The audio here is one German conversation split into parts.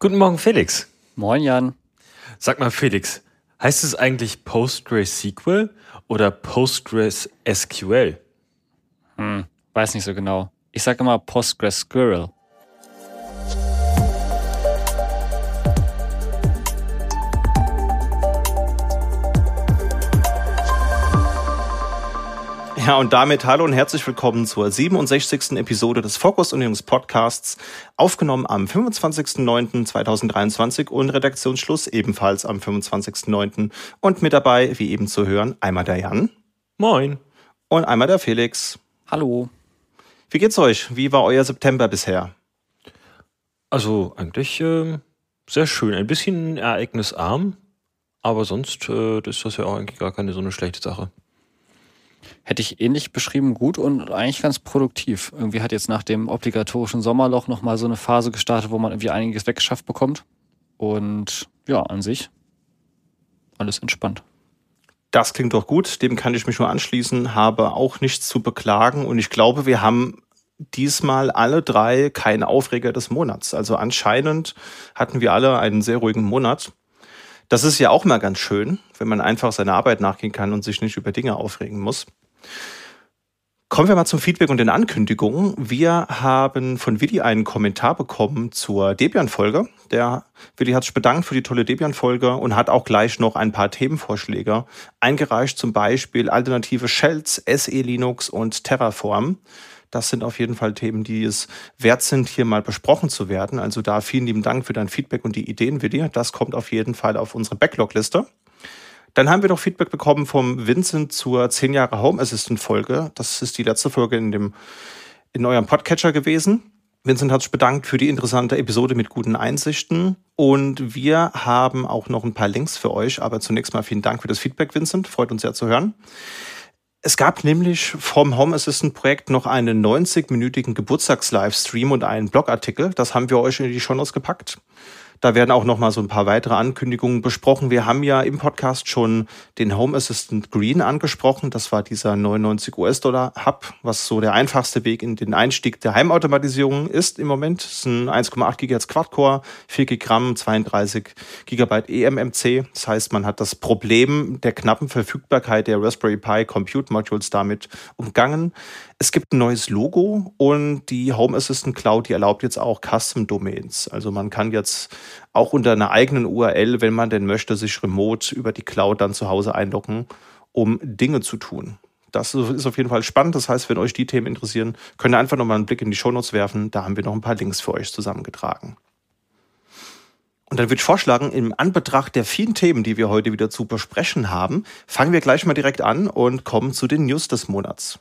Guten Morgen, Felix. Moin, Jan. Sag mal, Felix, heißt es eigentlich PostgreSQL oder PostgreSQL? Hm, weiß nicht so genau. Ich sag immer PostgreSQL. Ja, und damit hallo und herzlich willkommen zur 67. Episode des Fokus Unions Podcasts, aufgenommen am 25.09.2023 und Redaktionsschluss ebenfalls am 25.09. Und mit dabei, wie eben zu hören, einmal der Jan. Moin. Und einmal der Felix. Hallo. Wie geht's euch? Wie war euer September bisher? Also eigentlich äh, sehr schön. Ein bisschen ereignisarm, aber sonst äh, ist das ja auch eigentlich gar keine so eine schlechte Sache. Hätte ich ähnlich beschrieben, gut und eigentlich ganz produktiv. Irgendwie hat jetzt nach dem obligatorischen Sommerloch nochmal so eine Phase gestartet, wo man irgendwie einiges weggeschafft bekommt. Und ja, an sich alles entspannt. Das klingt doch gut, dem kann ich mich nur anschließen, habe auch nichts zu beklagen und ich glaube, wir haben diesmal alle drei keinen Aufreger des Monats. Also anscheinend hatten wir alle einen sehr ruhigen Monat. Das ist ja auch mal ganz schön, wenn man einfach seiner Arbeit nachgehen kann und sich nicht über Dinge aufregen muss. Kommen wir mal zum Feedback und den Ankündigungen. Wir haben von Willi einen Kommentar bekommen zur Debian-Folge. Der Willi hat sich bedankt für die tolle Debian-Folge und hat auch gleich noch ein paar Themenvorschläge eingereicht, zum Beispiel alternative Shells, SE Linux und Terraform. Das sind auf jeden Fall Themen, die es wert sind, hier mal besprochen zu werden. Also da vielen lieben Dank für dein Feedback und die Ideen, Willi. Das kommt auf jeden Fall auf unsere Backlog-Liste. Dann haben wir noch Feedback bekommen vom Vincent zur 10 Jahre Home Assistant Folge. Das ist die letzte Folge in dem, in eurem Podcatcher gewesen. Vincent hat sich bedankt für die interessante Episode mit guten Einsichten. Und wir haben auch noch ein paar Links für euch. Aber zunächst mal vielen Dank für das Feedback, Vincent. Freut uns sehr zu hören. Es gab nämlich vom Home Assistant Projekt noch einen 90-minütigen Geburtstags-Livestream und einen Blogartikel. Das haben wir euch in die Shownotes gepackt. Da werden auch noch mal so ein paar weitere Ankündigungen besprochen. Wir haben ja im Podcast schon den Home Assistant Green angesprochen. Das war dieser 99 US-Dollar Hub, was so der einfachste Weg in den Einstieg der Heimautomatisierung ist im Moment. Das ist ein 1,8 GHz Quad-Core, 4 GB, 32 GB eMMC. Das heißt, man hat das Problem der knappen Verfügbarkeit der Raspberry Pi Compute Modules damit umgangen. Es gibt ein neues Logo und die Home Assistant Cloud, die erlaubt jetzt auch Custom Domains. Also man kann jetzt auch unter einer eigenen URL, wenn man denn möchte, sich remote über die Cloud dann zu Hause einloggen, um Dinge zu tun. Das ist auf jeden Fall spannend. Das heißt, wenn euch die Themen interessieren, könnt ihr einfach nochmal einen Blick in die Shownotes werfen. Da haben wir noch ein paar Links für euch zusammengetragen. Und dann würde ich vorschlagen, im Anbetracht der vielen Themen, die wir heute wieder zu besprechen haben, fangen wir gleich mal direkt an und kommen zu den News des Monats.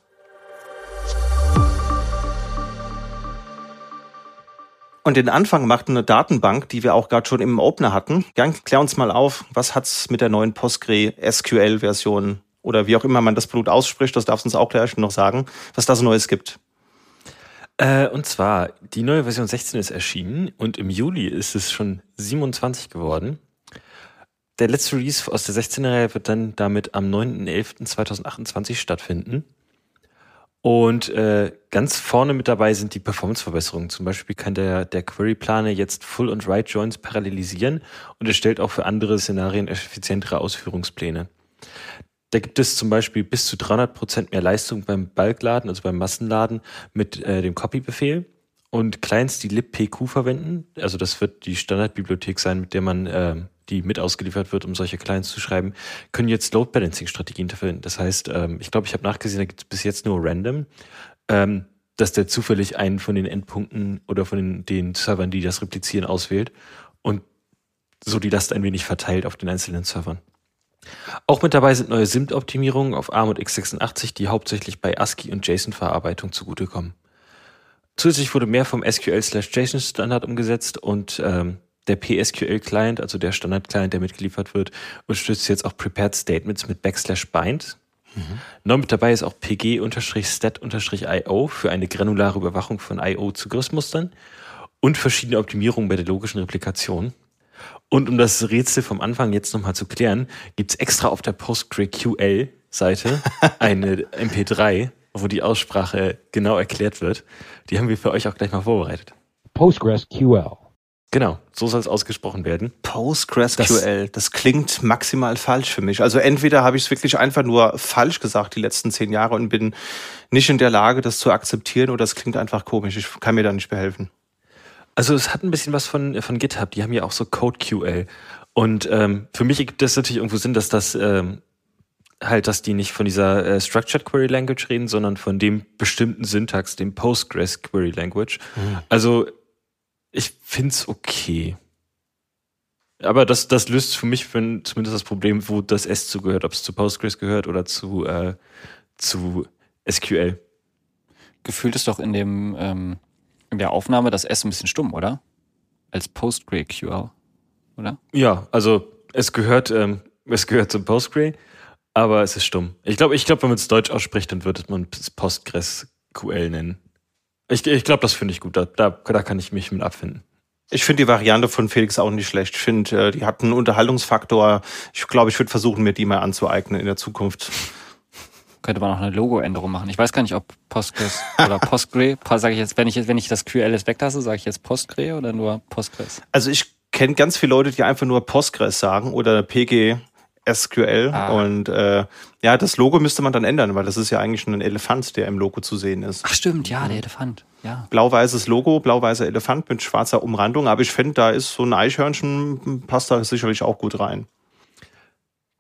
Und den Anfang macht eine Datenbank, die wir auch gerade schon im Opener hatten. Jan, klär uns mal auf, was hat's mit der neuen PostgreSQL-Version oder wie auch immer man das Produkt ausspricht, das darfst du uns auch gleich noch sagen, was da so Neues gibt. Äh, und zwar, die neue Version 16 ist erschienen und im Juli ist es schon 27 geworden. Der letzte Release aus der 16er-Reihe wird dann damit am 9.11.2028 stattfinden. Und äh, ganz vorne mit dabei sind die Performance-Verbesserungen. Zum Beispiel kann der, der Query-Planer jetzt Full- und Write-Joins parallelisieren und erstellt auch für andere Szenarien effizientere Ausführungspläne. Da gibt es zum Beispiel bis zu 300 Prozent mehr Leistung beim Bulkladen, also beim Massenladen mit äh, dem Copy-Befehl. Und Clients, die libpq verwenden, also das wird die Standardbibliothek sein, mit der man äh, die mit ausgeliefert wird, um solche Clients zu schreiben, können jetzt Load Balancing Strategien verwenden. Das heißt, ähm, ich glaube, ich habe nachgesehen, da gibt es bis jetzt nur random, ähm, dass der zufällig einen von den Endpunkten oder von den, den Servern, die das replizieren, auswählt und so die Last ein wenig verteilt auf den einzelnen Servern. Auch mit dabei sind neue SIMT-Optimierungen auf ARM und x86, die hauptsächlich bei ASCII und JSON-Verarbeitung zugutekommen. Zusätzlich wurde mehr vom SQL-JSON-Standard umgesetzt und ähm, der PSQL-Client, also der Standard-Client, der mitgeliefert wird, unterstützt jetzt auch Prepared Statements mit Backslash Bind. Mhm. Neu mit dabei ist auch pg-stat-io für eine granulare Überwachung von IO-Zugriffsmustern und verschiedene Optimierungen bei der logischen Replikation. Und um das Rätsel vom Anfang jetzt nochmal zu klären, gibt's extra auf der PostgreQL-Seite eine MP3, wo die Aussprache genau erklärt wird. Die haben wir für euch auch gleich mal vorbereitet. PostgreSQL Genau, so soll es ausgesprochen werden. PostgreSQL, das, das, klingt maximal falsch für mich. Also entweder habe ich es wirklich einfach nur falsch gesagt die letzten zehn Jahre und bin nicht in der Lage, das zu akzeptieren oder es klingt einfach komisch. Ich kann mir da nicht behelfen. Also es hat ein bisschen was von, von GitHub. Die haben ja auch so CodeQL. Und ähm, für mich ergibt das natürlich irgendwo Sinn, dass das ähm, halt, dass die nicht von dieser äh, Structured Query Language reden, sondern von dem bestimmten Syntax, dem Postgres Query Language. Mhm. Also ich find's okay. Aber das, das löst für mich für, zumindest das Problem, wo das S zugehört, ob es zu Postgres gehört oder zu, äh, zu SQL. Gefühlt ist doch in dem ähm, in der Aufnahme das S ein bisschen stumm, oder? Als PostgreSQL, oder? Ja, also es gehört, ähm, es gehört zum Postgre, aber es ist stumm. Ich glaube, ich glaube, wenn man es Deutsch ausspricht, dann würde man es PostgreSQL nennen. Ich, ich glaube, das finde ich gut. Da, da, da kann ich mich mit abfinden. Ich finde die Variante von Felix auch nicht schlecht. Ich finde, äh, die hat einen Unterhaltungsfaktor. Ich glaube, ich würde versuchen, mir die mal anzueignen in der Zukunft. Könnte man auch eine Logo-Änderung machen. Ich weiß gar nicht, ob Postgres oder Postgre, sage ich jetzt, wenn ich wenn ich das QLS weglasse, sage ich jetzt Postgre oder nur Postgres? Also ich kenne ganz viele Leute, die einfach nur Postgres sagen oder PG SQL. Ah. Und äh, ja, das Logo müsste man dann ändern, weil das ist ja eigentlich schon ein Elefant, der im Logo zu sehen ist. Ach stimmt, ja, der Elefant. Ja. Blau-weißes Logo, blau-weißer Elefant mit schwarzer Umrandung. Aber ich finde, da ist so ein Eichhörnchen, passt da sicherlich auch gut rein.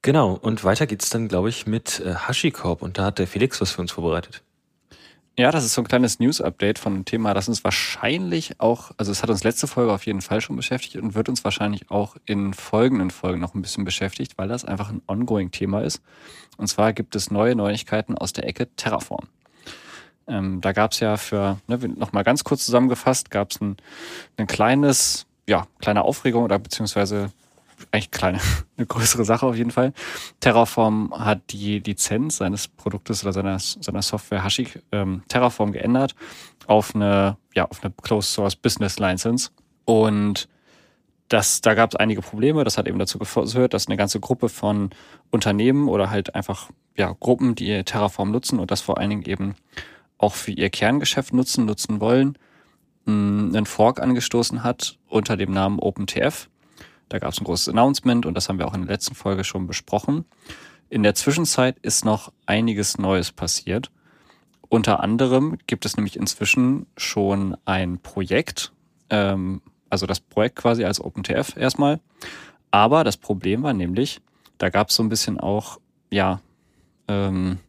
Genau, und weiter geht's dann, glaube ich, mit äh, HashiCorp. Und da hat der Felix was für uns vorbereitet. Ja, das ist so ein kleines News-Update von einem Thema, das uns wahrscheinlich auch, also es hat uns letzte Folge auf jeden Fall schon beschäftigt und wird uns wahrscheinlich auch in folgenden Folgen noch ein bisschen beschäftigt, weil das einfach ein ongoing Thema ist. Und zwar gibt es neue Neuigkeiten aus der Ecke Terraform. Ähm, da gab es ja für, ne, nochmal ganz kurz zusammengefasst, gab es ein, ein kleines, ja, kleine Aufregung oder beziehungsweise eigentlich kleine, eine größere Sache auf jeden Fall. Terraform hat die Lizenz seines Produktes oder seiner, seiner Software Hashi ähm, Terraform geändert auf eine, ja, auf eine Closed Source Business License. Und das, da gab es einige Probleme. Das hat eben dazu geführt, dass eine ganze Gruppe von Unternehmen oder halt einfach ja, Gruppen, die Terraform nutzen und das vor allen Dingen eben auch für ihr Kerngeschäft nutzen, nutzen wollen, einen Fork angestoßen hat unter dem Namen OpenTF. Da gab es ein großes Announcement und das haben wir auch in der letzten Folge schon besprochen. In der Zwischenzeit ist noch einiges Neues passiert. Unter anderem gibt es nämlich inzwischen schon ein Projekt, ähm, also das Projekt quasi als OpenTF erstmal. Aber das Problem war nämlich, da gab es so ein bisschen auch, ja, ähm,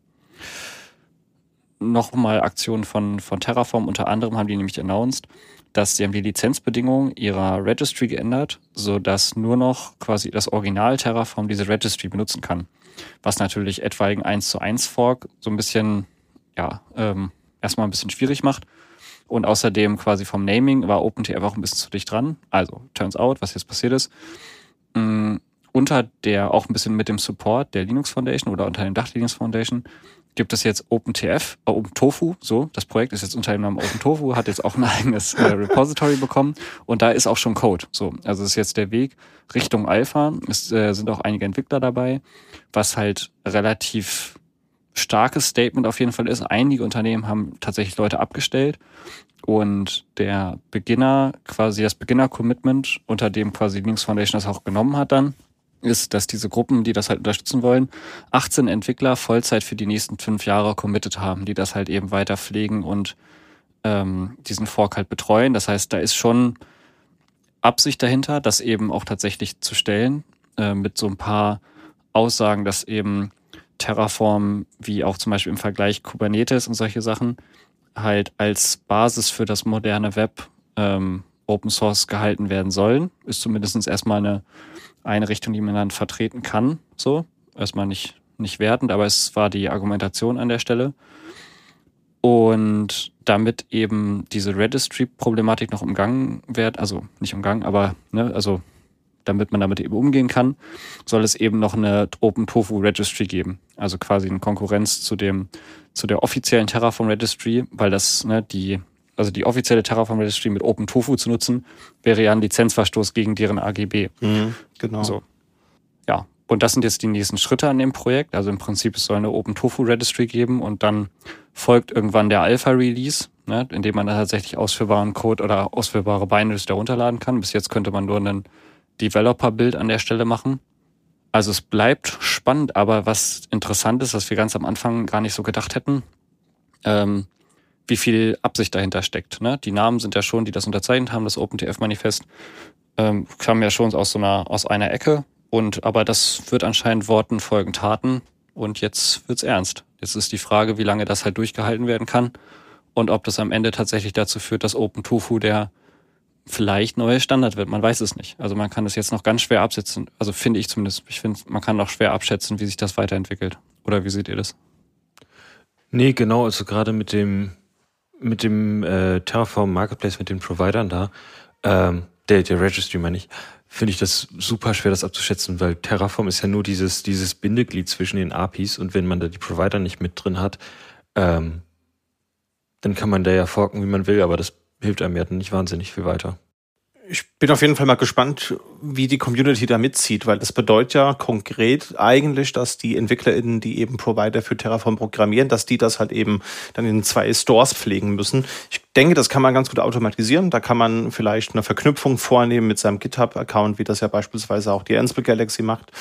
nochmal Aktionen von, von Terraform. Unter anderem haben die nämlich announced, dass sie haben die Lizenzbedingungen ihrer Registry geändert, so dass nur noch quasi das Original Terraform diese Registry benutzen kann. Was natürlich etwaigen 1 zu 1 Fork so ein bisschen, ja, ähm, erstmal ein bisschen schwierig macht. Und außerdem quasi vom Naming war OpenTF auch ein bisschen zu dicht dran. Also, turns out, was jetzt passiert ist. Mh, mm, unter der, auch ein bisschen mit dem Support der Linux Foundation oder unter dem Dach Linux Foundation gibt es jetzt OpenTF, äh, OpenTofu, so, das Projekt ist jetzt unter dem Namen OpenTofu, hat jetzt auch ein eigenes äh, Repository bekommen und da ist auch schon Code, so. Also ist jetzt der Weg Richtung Alpha, es äh, sind auch einige Entwickler dabei, was halt relativ starkes Statement auf jeden Fall ist. Einige Unternehmen haben tatsächlich Leute abgestellt und der Beginner, quasi das Beginner-Commitment, unter dem quasi Linux Foundation das auch genommen hat dann, ist, dass diese Gruppen, die das halt unterstützen wollen, 18 Entwickler Vollzeit für die nächsten fünf Jahre committed haben, die das halt eben weiter pflegen und ähm, diesen Fork halt betreuen. Das heißt, da ist schon Absicht dahinter, das eben auch tatsächlich zu stellen, äh, mit so ein paar Aussagen, dass eben Terraform, wie auch zum Beispiel im Vergleich Kubernetes und solche Sachen, halt als Basis für das moderne Web ähm, Open Source gehalten werden sollen. Ist zumindest erstmal eine eine Richtung, die man dann vertreten kann. So, erstmal nicht, nicht wertend, aber es war die Argumentation an der Stelle. Und damit eben diese Registry-Problematik noch umgangen wird, also nicht umgangen, aber ne, also damit man damit eben umgehen kann, soll es eben noch eine Open Tofu Registry geben. Also quasi eine Konkurrenz zu dem, zu der offiziellen Terraform Registry, weil das, ne, die also die offizielle Terraform Registry mit OpenTofu zu nutzen, wäre ja ein Lizenzverstoß gegen deren AGB. Mhm, genau. So. Ja. Und das sind jetzt die nächsten Schritte an dem Projekt. Also im Prinzip es soll eine Open Tofu Registry geben und dann folgt irgendwann der Alpha Release, ne, in dem man tatsächlich ausführbaren Code oder ausführbare Binaries da runterladen kann. Bis jetzt könnte man nur einen Developer-Bild an der Stelle machen. Also es bleibt spannend, aber was interessant ist, was wir ganz am Anfang gar nicht so gedacht hätten, ähm, wie viel Absicht dahinter steckt. Ne? Die Namen sind ja schon, die das unterzeichnet haben, das OpenTF-Manifest, ähm, kam ja schon aus so einer, aus einer Ecke. Und aber das wird anscheinend Worten folgen Taten. Und jetzt wird's ernst. Jetzt ist die Frage, wie lange das halt durchgehalten werden kann und ob das am Ende tatsächlich dazu führt, dass OpenTofu der vielleicht neue Standard wird. Man weiß es nicht. Also man kann es jetzt noch ganz schwer absetzen. Also finde ich zumindest. Ich finde, man kann noch schwer abschätzen, wie sich das weiterentwickelt. Oder wie seht ihr das? Nee, genau. Also gerade mit dem mit dem äh, Terraform Marketplace, mit den Providern da, ähm, der, der Registry meine ich, finde ich das super schwer, das abzuschätzen, weil Terraform ist ja nur dieses, dieses Bindeglied zwischen den APIs und wenn man da die Provider nicht mit drin hat, ähm, dann kann man da ja forken, wie man will, aber das hilft einem ja nicht wahnsinnig viel weiter. Ich bin auf jeden Fall mal gespannt, wie die Community da mitzieht, weil das bedeutet ja konkret eigentlich, dass die EntwicklerInnen, die eben Provider für Terraform programmieren, dass die das halt eben dann in zwei Stores pflegen müssen. Ich denke, das kann man ganz gut automatisieren. Da kann man vielleicht eine Verknüpfung vornehmen mit seinem GitHub-Account, wie das ja beispielsweise auch die Ansible Galaxy macht,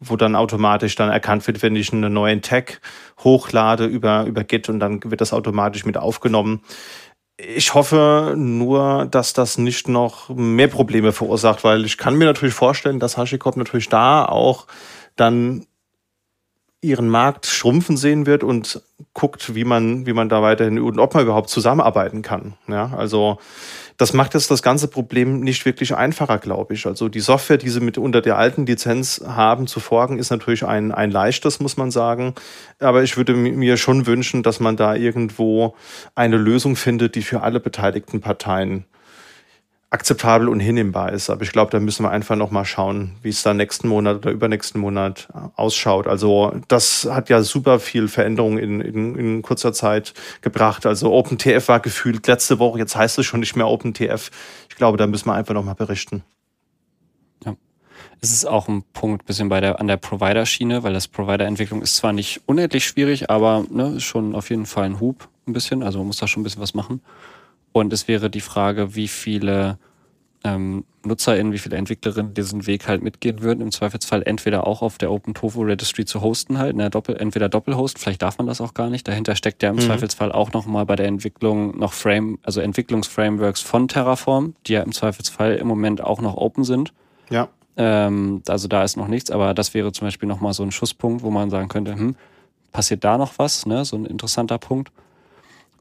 wo dann automatisch dann erkannt wird, wenn ich einen neuen Tag hochlade über, über Git und dann wird das automatisch mit aufgenommen. Ich hoffe nur, dass das nicht noch mehr Probleme verursacht, weil ich kann mir natürlich vorstellen, dass HashiCorp natürlich da auch dann ihren Markt schrumpfen sehen wird und guckt, wie man, wie man da weiterhin und ob man überhaupt zusammenarbeiten kann. Ja, also das macht jetzt das ganze Problem nicht wirklich einfacher, glaube ich. Also die Software, die sie mit unter der alten Lizenz haben zu folgen, ist natürlich ein, ein leichtes, muss man sagen. Aber ich würde mir schon wünschen, dass man da irgendwo eine Lösung findet, die für alle beteiligten Parteien akzeptabel und hinnehmbar ist. Aber ich glaube, da müssen wir einfach noch mal schauen, wie es dann nächsten Monat oder übernächsten Monat äh, ausschaut. Also das hat ja super viel Veränderung in, in, in kurzer Zeit gebracht. Also OpenTF war gefühlt letzte Woche, jetzt heißt es schon nicht mehr OpenTF. Ich glaube, da müssen wir einfach noch mal berichten. Ja. Es ist auch ein Punkt bisschen bei der, an der Provider-Schiene, weil das Provider-Entwicklung ist zwar nicht unendlich schwierig, aber ne, ist schon auf jeden Fall ein Hub ein bisschen. Also man muss da schon ein bisschen was machen. Und es wäre die Frage, wie viele ähm, NutzerInnen, wie viele EntwicklerInnen diesen Weg halt mitgehen würden. Im Zweifelsfall entweder auch auf der OpenTofu Registry zu hosten halt, ne, Doppel, entweder Doppelhost, vielleicht darf man das auch gar nicht. Dahinter steckt ja im mhm. Zweifelsfall auch nochmal bei der Entwicklung noch Frame, also Entwicklungsframeworks von Terraform, die ja im Zweifelsfall im Moment auch noch open sind. Ja. Ähm, also da ist noch nichts, aber das wäre zum Beispiel nochmal so ein Schusspunkt, wo man sagen könnte, hm, passiert da noch was, ne? So ein interessanter Punkt.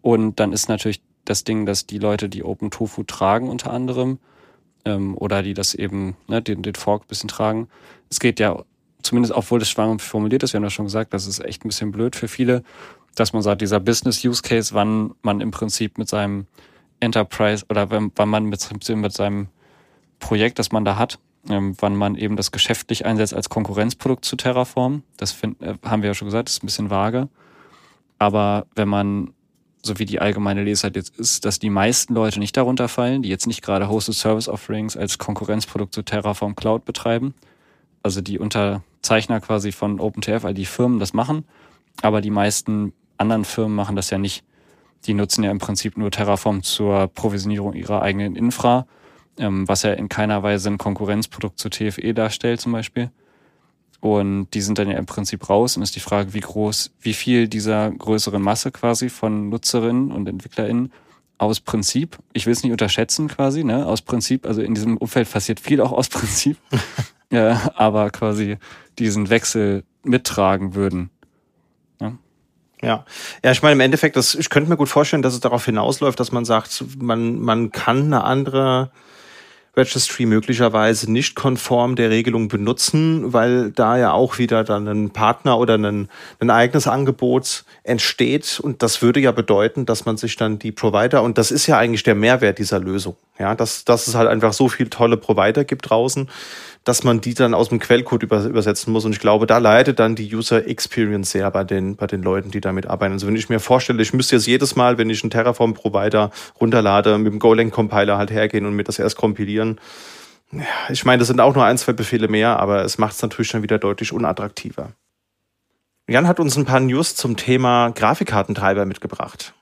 Und dann ist natürlich das Ding, dass die Leute, die Open Tofu tragen unter anderem, ähm, oder die das eben, ne, den, den Fork ein bisschen tragen. Es geht ja, zumindest obwohl das schwanger formuliert ist, wir haben ja schon gesagt, das ist echt ein bisschen blöd für viele, dass man sagt, dieser Business-Use-Case, wann man im Prinzip mit seinem Enterprise oder wenn, wann man mit, mit seinem Projekt, das man da hat, ähm, wann man eben das geschäftlich einsetzt als Konkurrenzprodukt zu Terraform. Das find, äh, haben wir ja schon gesagt, ist ein bisschen vage. Aber wenn man so wie die allgemeine Lesart jetzt ist, dass die meisten Leute nicht darunter fallen, die jetzt nicht gerade Hosted Service Offerings als Konkurrenzprodukt zu Terraform Cloud betreiben. Also die Unterzeichner quasi von OpenTF, all die Firmen das machen. Aber die meisten anderen Firmen machen das ja nicht. Die nutzen ja im Prinzip nur Terraform zur Provisionierung ihrer eigenen Infra, ähm, was ja in keiner Weise ein Konkurrenzprodukt zu TFE darstellt zum Beispiel. Und die sind dann ja im Prinzip raus und ist die Frage, wie groß, wie viel dieser größeren Masse quasi von Nutzerinnen und EntwicklerInnen aus Prinzip, ich will es nicht unterschätzen quasi, ne, aus Prinzip, also in diesem Umfeld passiert viel auch aus Prinzip, ja, aber quasi diesen Wechsel mittragen würden. Ja. Ja, ja, ich meine im Endeffekt, das, ich könnte mir gut vorstellen, dass es darauf hinausläuft, dass man sagt, man, man kann eine andere Registry möglicherweise nicht konform der Regelung benutzen, weil da ja auch wieder dann ein Partner oder ein, ein eigenes Angebot entsteht. Und das würde ja bedeuten, dass man sich dann die Provider, und das ist ja eigentlich der Mehrwert dieser Lösung, ja, dass, dass es halt einfach so viele tolle Provider gibt draußen, dass man die dann aus dem Quellcode übersetzen muss. Und ich glaube, da leidet dann die User Experience sehr bei den, bei den Leuten, die damit arbeiten. Also wenn ich mir vorstelle, ich müsste jetzt jedes Mal, wenn ich einen Terraform-Provider runterlade, mit dem Golang-Compiler halt hergehen und mir das erst kompilieren, Ja, ich meine, das sind auch nur ein, zwei Befehle mehr, aber es macht es natürlich schon wieder deutlich unattraktiver. Jan hat uns ein paar News zum Thema Grafikkartentreiber mitgebracht.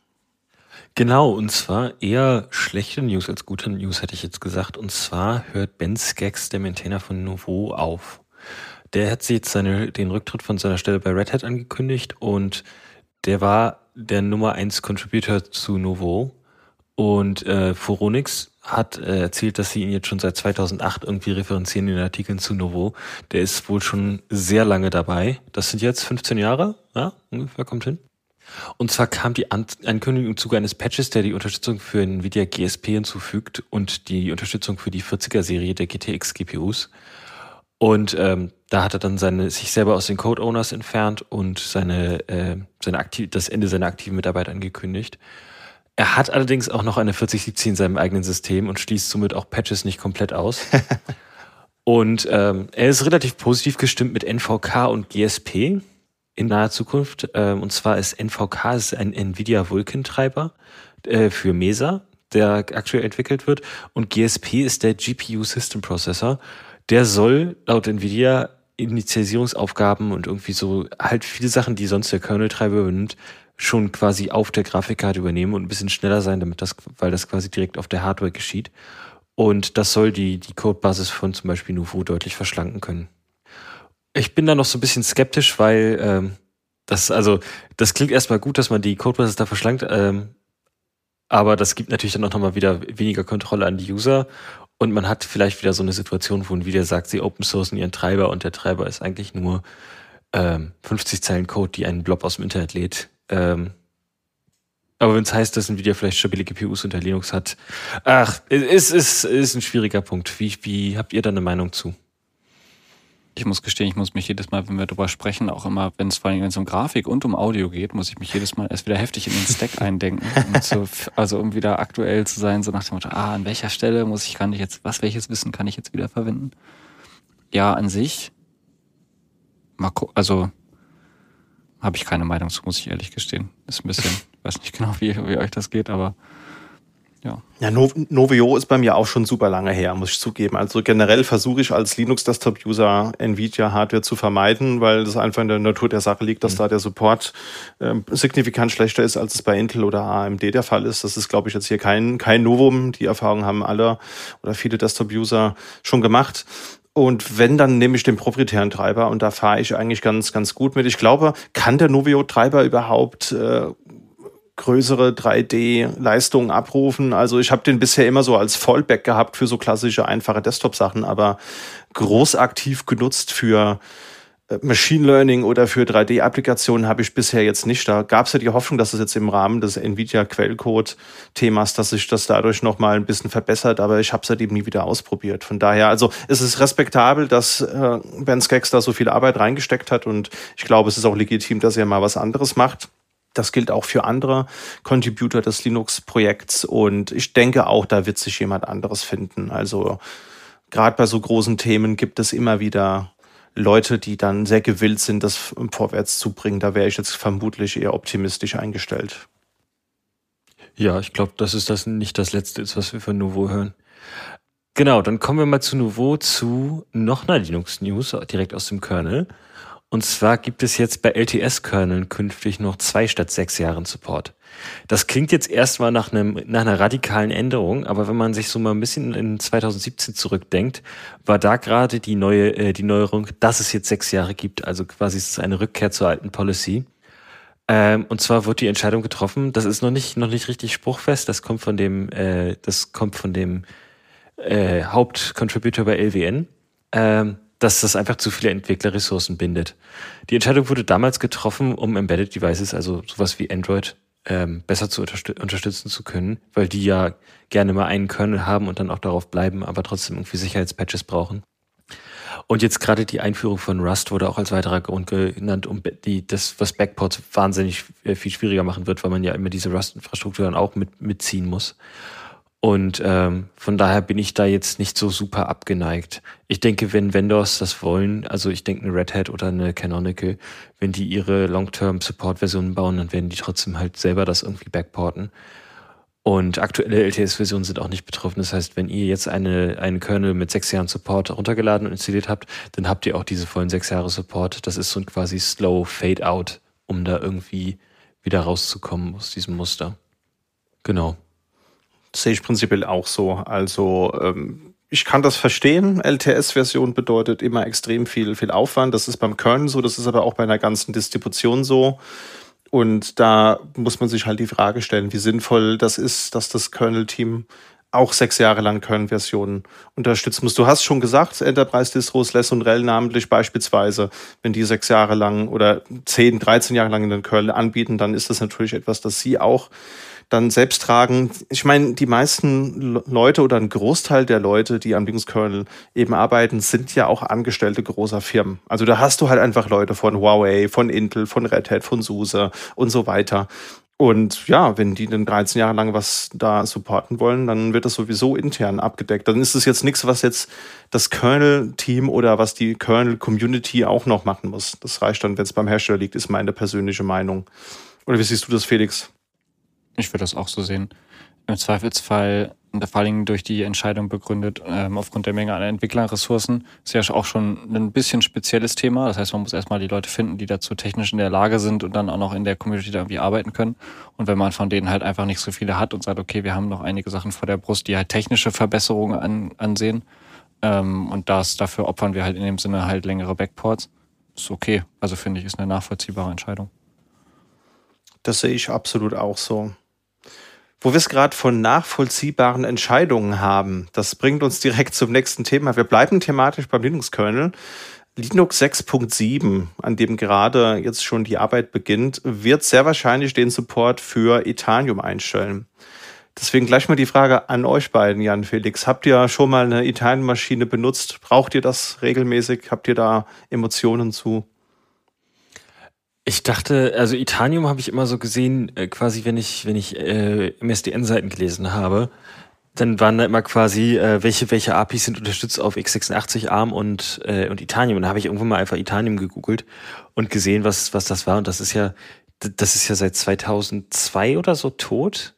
Genau, und zwar eher schlechte News als gute News, hätte ich jetzt gesagt. Und zwar hört Ben Skaggs, der Maintainer von Nouveau, auf. Der hat jetzt seine, den Rücktritt von seiner Stelle bei Red Hat angekündigt und der war der Nummer 1 Contributor zu Nouveau. Und äh, Foronix hat äh, erzählt, dass sie ihn jetzt schon seit 2008 irgendwie referenzieren in den Artikeln zu Nouveau. Der ist wohl schon sehr lange dabei. Das sind jetzt 15 Jahre, ja, ungefähr kommt hin. Und zwar kam die An Ankündigung im Zuge eines Patches, der die Unterstützung für NVIDIA GSP hinzufügt und die Unterstützung für die 40er-Serie der GTX GPUs. Und ähm, da hat er dann seine, sich selber aus den Code-Owners entfernt und seine, äh, seine aktiv, das Ende seiner aktiven Mitarbeit angekündigt. Er hat allerdings auch noch eine 4070 in seinem eigenen System und schließt somit auch Patches nicht komplett aus. und ähm, er ist relativ positiv gestimmt mit NVK und GSP in naher Zukunft. Ähm, und zwar ist NVK ist ein Nvidia Vulkan-Treiber äh, für Mesa, der aktuell entwickelt wird. Und GSP ist der GPU System Processor. Der soll laut Nvidia Initialisierungsaufgaben und irgendwie so halt viele Sachen, die sonst der Kernel-Treiber übernimmt, schon quasi auf der Grafikkarte übernehmen und ein bisschen schneller sein, damit das, weil das quasi direkt auf der Hardware geschieht. Und das soll die, die Codebasis von zum Beispiel Nouveau deutlich verschlanken können. Ich bin da noch so ein bisschen skeptisch, weil ähm, das, also, das klingt erstmal gut, dass man die Codebasis da verschlankt, ähm, aber das gibt natürlich dann auch nochmal wieder weniger Kontrolle an die User und man hat vielleicht wieder so eine Situation, wo ein wieder sagt, sie open sourcen ihren Treiber und der Treiber ist eigentlich nur ähm, 50 Zeilen Code, die einen Blob aus dem Internet lädt. Ähm, aber wenn es heißt, dass Nvidia vielleicht stabile GPUs unter Linux hat, ach, ist, ist, ist ein schwieriger Punkt. Wie, wie habt ihr da eine Meinung zu? Ich muss gestehen, ich muss mich jedes Mal, wenn wir darüber sprechen, auch immer, wenn es vor allem wenn es um Grafik und um Audio geht, muss ich mich jedes Mal erst wieder heftig in den Stack eindenken. Um zu, also um wieder aktuell zu sein, so nach dem Motto, ah, an welcher Stelle muss ich, kann ich jetzt, was, welches Wissen kann ich jetzt wieder verwenden? Ja, an sich, also habe ich keine Meinung zu, muss ich ehrlich gestehen. Ist ein bisschen, weiß nicht genau, wie, wie euch das geht, aber ja. Ja, Novio ist bei mir auch schon super lange her, muss ich zugeben. Also generell versuche ich als Linux-Desktop-User Nvidia-Hardware zu vermeiden, weil das einfach in der Natur der Sache liegt, dass mhm. da der Support äh, signifikant schlechter ist, als es bei Intel oder AMD der Fall ist. Das ist, glaube ich, jetzt hier kein, kein Novum. Die Erfahrung haben alle oder viele Desktop-User schon gemacht. Und wenn, dann nehme ich den proprietären Treiber und da fahre ich eigentlich ganz, ganz gut mit. Ich glaube, kann der Novio-Treiber überhaupt äh, größere 3D-Leistungen abrufen. Also ich habe den bisher immer so als Fallback gehabt für so klassische, einfache Desktop-Sachen, aber groß aktiv genutzt für äh, Machine Learning oder für 3D-Applikationen habe ich bisher jetzt nicht. Da gab es ja die Hoffnung, dass es jetzt im Rahmen des NVIDIA-Quellcode-Themas, dass sich das dadurch nochmal ein bisschen verbessert, aber ich habe es halt eben nie wieder ausprobiert. Von daher, also es ist respektabel, dass äh, Ben Skaggs da so viel Arbeit reingesteckt hat und ich glaube, es ist auch legitim, dass er mal was anderes macht. Das gilt auch für andere Contributor des Linux-Projekts und ich denke auch, da wird sich jemand anderes finden. Also gerade bei so großen Themen gibt es immer wieder Leute, die dann sehr gewillt sind, das vorwärts zu bringen. Da wäre ich jetzt vermutlich eher optimistisch eingestellt. Ja, ich glaube, dass es das nicht das Letzte ist, was wir von Nouveau hören. Genau, dann kommen wir mal zu Nouveau zu noch einer Linux-News direkt aus dem Kernel. Und zwar gibt es jetzt bei LTS-Kerneln künftig noch zwei statt sechs Jahren Support. Das klingt jetzt erstmal nach, einem, nach einer radikalen Änderung, aber wenn man sich so mal ein bisschen in 2017 zurückdenkt, war da gerade die neue, äh, die Neuerung, dass es jetzt sechs Jahre gibt. Also quasi ist es eine Rückkehr zur alten Policy. Ähm, und zwar wird die Entscheidung getroffen, das ist noch nicht, noch nicht richtig spruchfest, das kommt von dem, äh, das kommt von dem äh, Hauptcontributor bei LWN. Ähm, dass das einfach zu viele Entwicklerressourcen bindet. Die Entscheidung wurde damals getroffen, um Embedded Devices, also sowas wie Android, ähm, besser zu unterstü unterstützen zu können, weil die ja gerne mal einen Kernel haben und dann auch darauf bleiben, aber trotzdem irgendwie Sicherheitspatches brauchen. Und jetzt gerade die Einführung von Rust wurde auch als weiterer Grund genannt, um die, das, was Backports wahnsinnig äh, viel schwieriger machen wird, weil man ja immer diese Rust-Infrastruktur dann auch mit, mitziehen muss. Und ähm, von daher bin ich da jetzt nicht so super abgeneigt. Ich denke, wenn Vendors das wollen, also ich denke eine Red Hat oder eine Canonical, wenn die ihre Long-Term-Support-Versionen bauen, dann werden die trotzdem halt selber das irgendwie backporten. Und aktuelle LTS-Versionen sind auch nicht betroffen. Das heißt, wenn ihr jetzt eine, einen Kernel mit sechs Jahren Support runtergeladen und installiert habt, dann habt ihr auch diese vollen sechs Jahre Support. Das ist so ein quasi Slow Fade-Out, um da irgendwie wieder rauszukommen aus diesem Muster. Genau. Sehe ich prinzipiell auch so. Also ähm, ich kann das verstehen. LTS-Version bedeutet immer extrem viel, viel Aufwand. Das ist beim Kernel so, das ist aber auch bei einer ganzen Distribution so. Und da muss man sich halt die Frage stellen, wie sinnvoll das ist, dass das Kernel-Team auch sechs Jahre lang Kernel-Versionen unterstützen muss. Du hast schon gesagt, Enterprise-Distros, Less und RHEL namentlich beispielsweise, wenn die sechs Jahre lang oder zehn, 13 Jahre lang in den Kernel anbieten, dann ist das natürlich etwas, das sie auch dann selbst tragen. Ich meine, die meisten Leute oder ein Großteil der Leute, die am Linux-Kernel eben arbeiten, sind ja auch Angestellte großer Firmen. Also da hast du halt einfach Leute von Huawei, von Intel, von Red Hat, von SUSE und so weiter. Und ja, wenn die dann 13 Jahre lang was da supporten wollen, dann wird das sowieso intern abgedeckt. Dann ist es jetzt nichts, was jetzt das Kernel-Team oder was die Kernel-Community auch noch machen muss. Das reicht dann, wenn es beim Hersteller liegt, ist meine persönliche Meinung. Oder wie siehst du das, Felix? Ich würde das auch so sehen. Im Zweifelsfall, vor allem durch die Entscheidung begründet, ähm, aufgrund der Menge an Entwicklerressourcen, ist ja auch schon ein bisschen spezielles Thema. Das heißt, man muss erstmal die Leute finden, die dazu technisch in der Lage sind und dann auch noch in der Community da irgendwie arbeiten können. Und wenn man von denen halt einfach nicht so viele hat und sagt, okay, wir haben noch einige Sachen vor der Brust, die halt technische Verbesserungen an, ansehen, ähm, und das dafür opfern wir halt in dem Sinne halt längere Backports, ist okay. Also finde ich, ist eine nachvollziehbare Entscheidung. Das sehe ich absolut auch so. Wo wir es gerade von nachvollziehbaren Entscheidungen haben, das bringt uns direkt zum nächsten Thema. Wir bleiben thematisch beim Linux-Kernel. Linux 6.7, an dem gerade jetzt schon die Arbeit beginnt, wird sehr wahrscheinlich den Support für Itanium einstellen. Deswegen gleich mal die Frage an euch beiden, Jan Felix. Habt ihr schon mal eine Itanium-Maschine benutzt? Braucht ihr das regelmäßig? Habt ihr da Emotionen zu? Ich dachte, also Itanium habe ich immer so gesehen, äh, quasi wenn ich, wenn ich äh, MSDN-Seiten gelesen habe, dann waren da immer quasi, äh, welche, welche APIs sind unterstützt auf x86, ARM und, äh, und Itanium. Und da habe ich irgendwann mal einfach Itanium gegoogelt und gesehen, was, was das war. Und das ist ja, das ist ja seit 2002 oder so tot.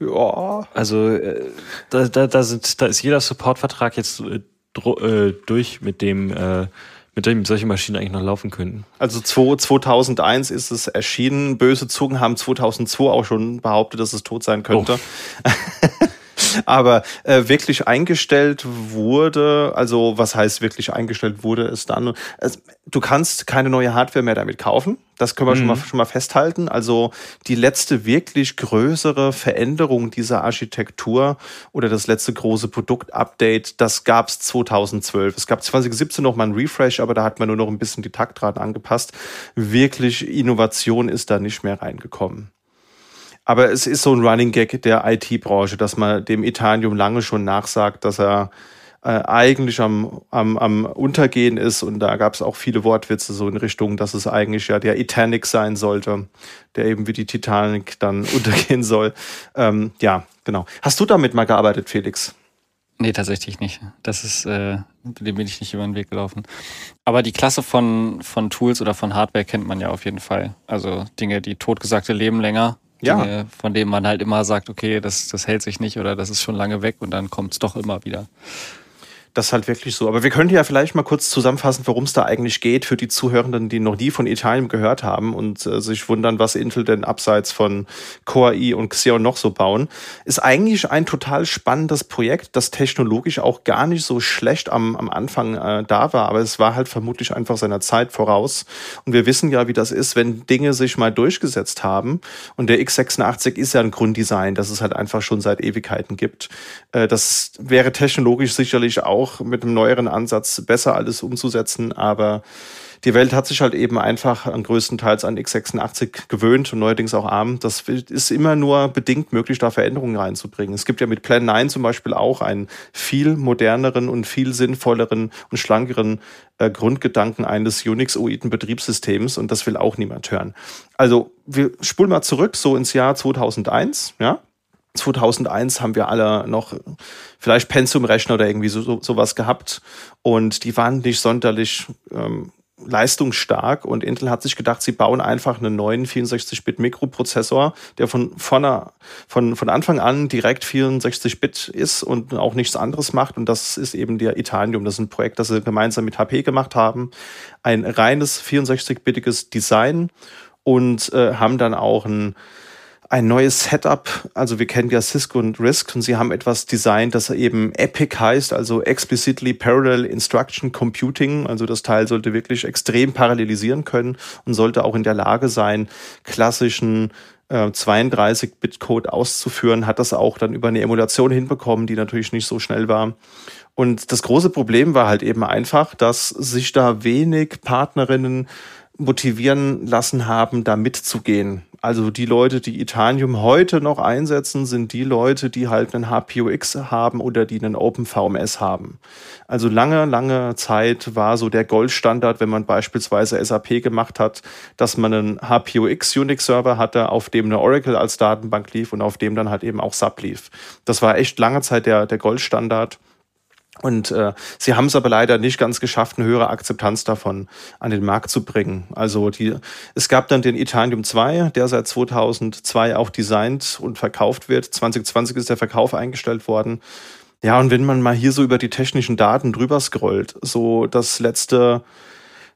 Ja. Also äh, da, da, da, sind, da ist jeder Supportvertrag jetzt äh, äh durch mit dem äh, mit dem solche Maschinen eigentlich noch laufen könnten. Also 2001 ist es erschienen. Böse Zungen haben 2002 auch schon behauptet, dass es tot sein könnte. Oh. Aber äh, wirklich eingestellt wurde, also was heißt wirklich eingestellt wurde, ist dann, also, du kannst keine neue Hardware mehr damit kaufen. Das können wir mhm. schon, mal, schon mal festhalten. Also die letzte wirklich größere Veränderung dieser Architektur oder das letzte große Produktupdate, das gab es 2012. Es gab 2017 noch mal ein Refresh, aber da hat man nur noch ein bisschen die Taktraten angepasst. Wirklich Innovation ist da nicht mehr reingekommen. Aber es ist so ein Running Gag der IT-Branche, dass man dem Itanium lange schon nachsagt, dass er äh, eigentlich am, am, am Untergehen ist. Und da gab es auch viele Wortwitze so in Richtung, dass es eigentlich ja der Titanic sein sollte, der eben wie die Titanic dann untergehen soll. Ähm, ja, genau. Hast du damit mal gearbeitet, Felix? Nee, tatsächlich nicht. Das ist, äh, dem bin ich nicht über den Weg gelaufen. Aber die Klasse von, von Tools oder von Hardware kennt man ja auf jeden Fall. Also Dinge, die totgesagte leben länger Dinge, ja. von denen man halt immer sagt, okay, das, das hält sich nicht oder das ist schon lange weg und dann kommt es doch immer wieder. Das ist halt wirklich so. Aber wir könnten ja vielleicht mal kurz zusammenfassen, worum es da eigentlich geht für die Zuhörenden, die noch nie von Italium gehört haben und äh, sich wundern, was Intel denn abseits von Core i und Xeon noch so bauen. Ist eigentlich ein total spannendes Projekt, das technologisch auch gar nicht so schlecht am, am Anfang äh, da war, aber es war halt vermutlich einfach seiner Zeit voraus. Und wir wissen ja, wie das ist, wenn Dinge sich mal durchgesetzt haben. Und der x86 ist ja ein Grunddesign, das es halt einfach schon seit Ewigkeiten gibt. Äh, das wäre technologisch sicherlich auch auch mit einem neueren Ansatz besser alles umzusetzen, aber die Welt hat sich halt eben einfach an größtenteils an x86 gewöhnt und neuerdings auch ARM. Das ist immer nur bedingt möglich, da Veränderungen reinzubringen. Es gibt ja mit Plan 9 zum Beispiel auch einen viel moderneren und viel sinnvolleren und schlankeren äh, Grundgedanken eines Unix-oiden Betriebssystems und das will auch niemand hören. Also wir spulen mal zurück so ins Jahr 2001, ja. 2001 haben wir alle noch vielleicht Pensum-Rechner oder irgendwie so, so, sowas gehabt und die waren nicht sonderlich ähm, leistungsstark und Intel hat sich gedacht, sie bauen einfach einen neuen 64-Bit-Mikroprozessor, der von, von, von, von Anfang an direkt 64-Bit ist und auch nichts anderes macht und das ist eben der Itanium. Das ist ein Projekt, das sie gemeinsam mit HP gemacht haben. Ein reines 64-bittiges Design und äh, haben dann auch ein ein neues Setup. Also wir kennen ja Cisco und RISC und sie haben etwas designt, das eben EPIC heißt, also Explicitly Parallel Instruction Computing. Also das Teil sollte wirklich extrem parallelisieren können und sollte auch in der Lage sein, klassischen 32-Bit-Code äh, auszuführen, hat das auch dann über eine Emulation hinbekommen, die natürlich nicht so schnell war. Und das große Problem war halt eben einfach, dass sich da wenig Partnerinnen motivieren lassen haben, da mitzugehen. Also die Leute, die Itanium heute noch einsetzen, sind die Leute, die halt einen HPUX haben oder die einen OpenVMS haben. Also lange, lange Zeit war so der Goldstandard, wenn man beispielsweise SAP gemacht hat, dass man einen HPUX Unix-Server hatte, auf dem eine Oracle als Datenbank lief und auf dem dann halt eben auch SAP lief. Das war echt lange Zeit der, der Goldstandard. Und äh, sie haben es aber leider nicht ganz geschafft, eine höhere Akzeptanz davon an den Markt zu bringen. Also die, es gab dann den Itanium 2, der seit 2002 auch designt und verkauft wird. 2020 ist der Verkauf eingestellt worden. Ja, und wenn man mal hier so über die technischen Daten drüber scrollt, so das letzte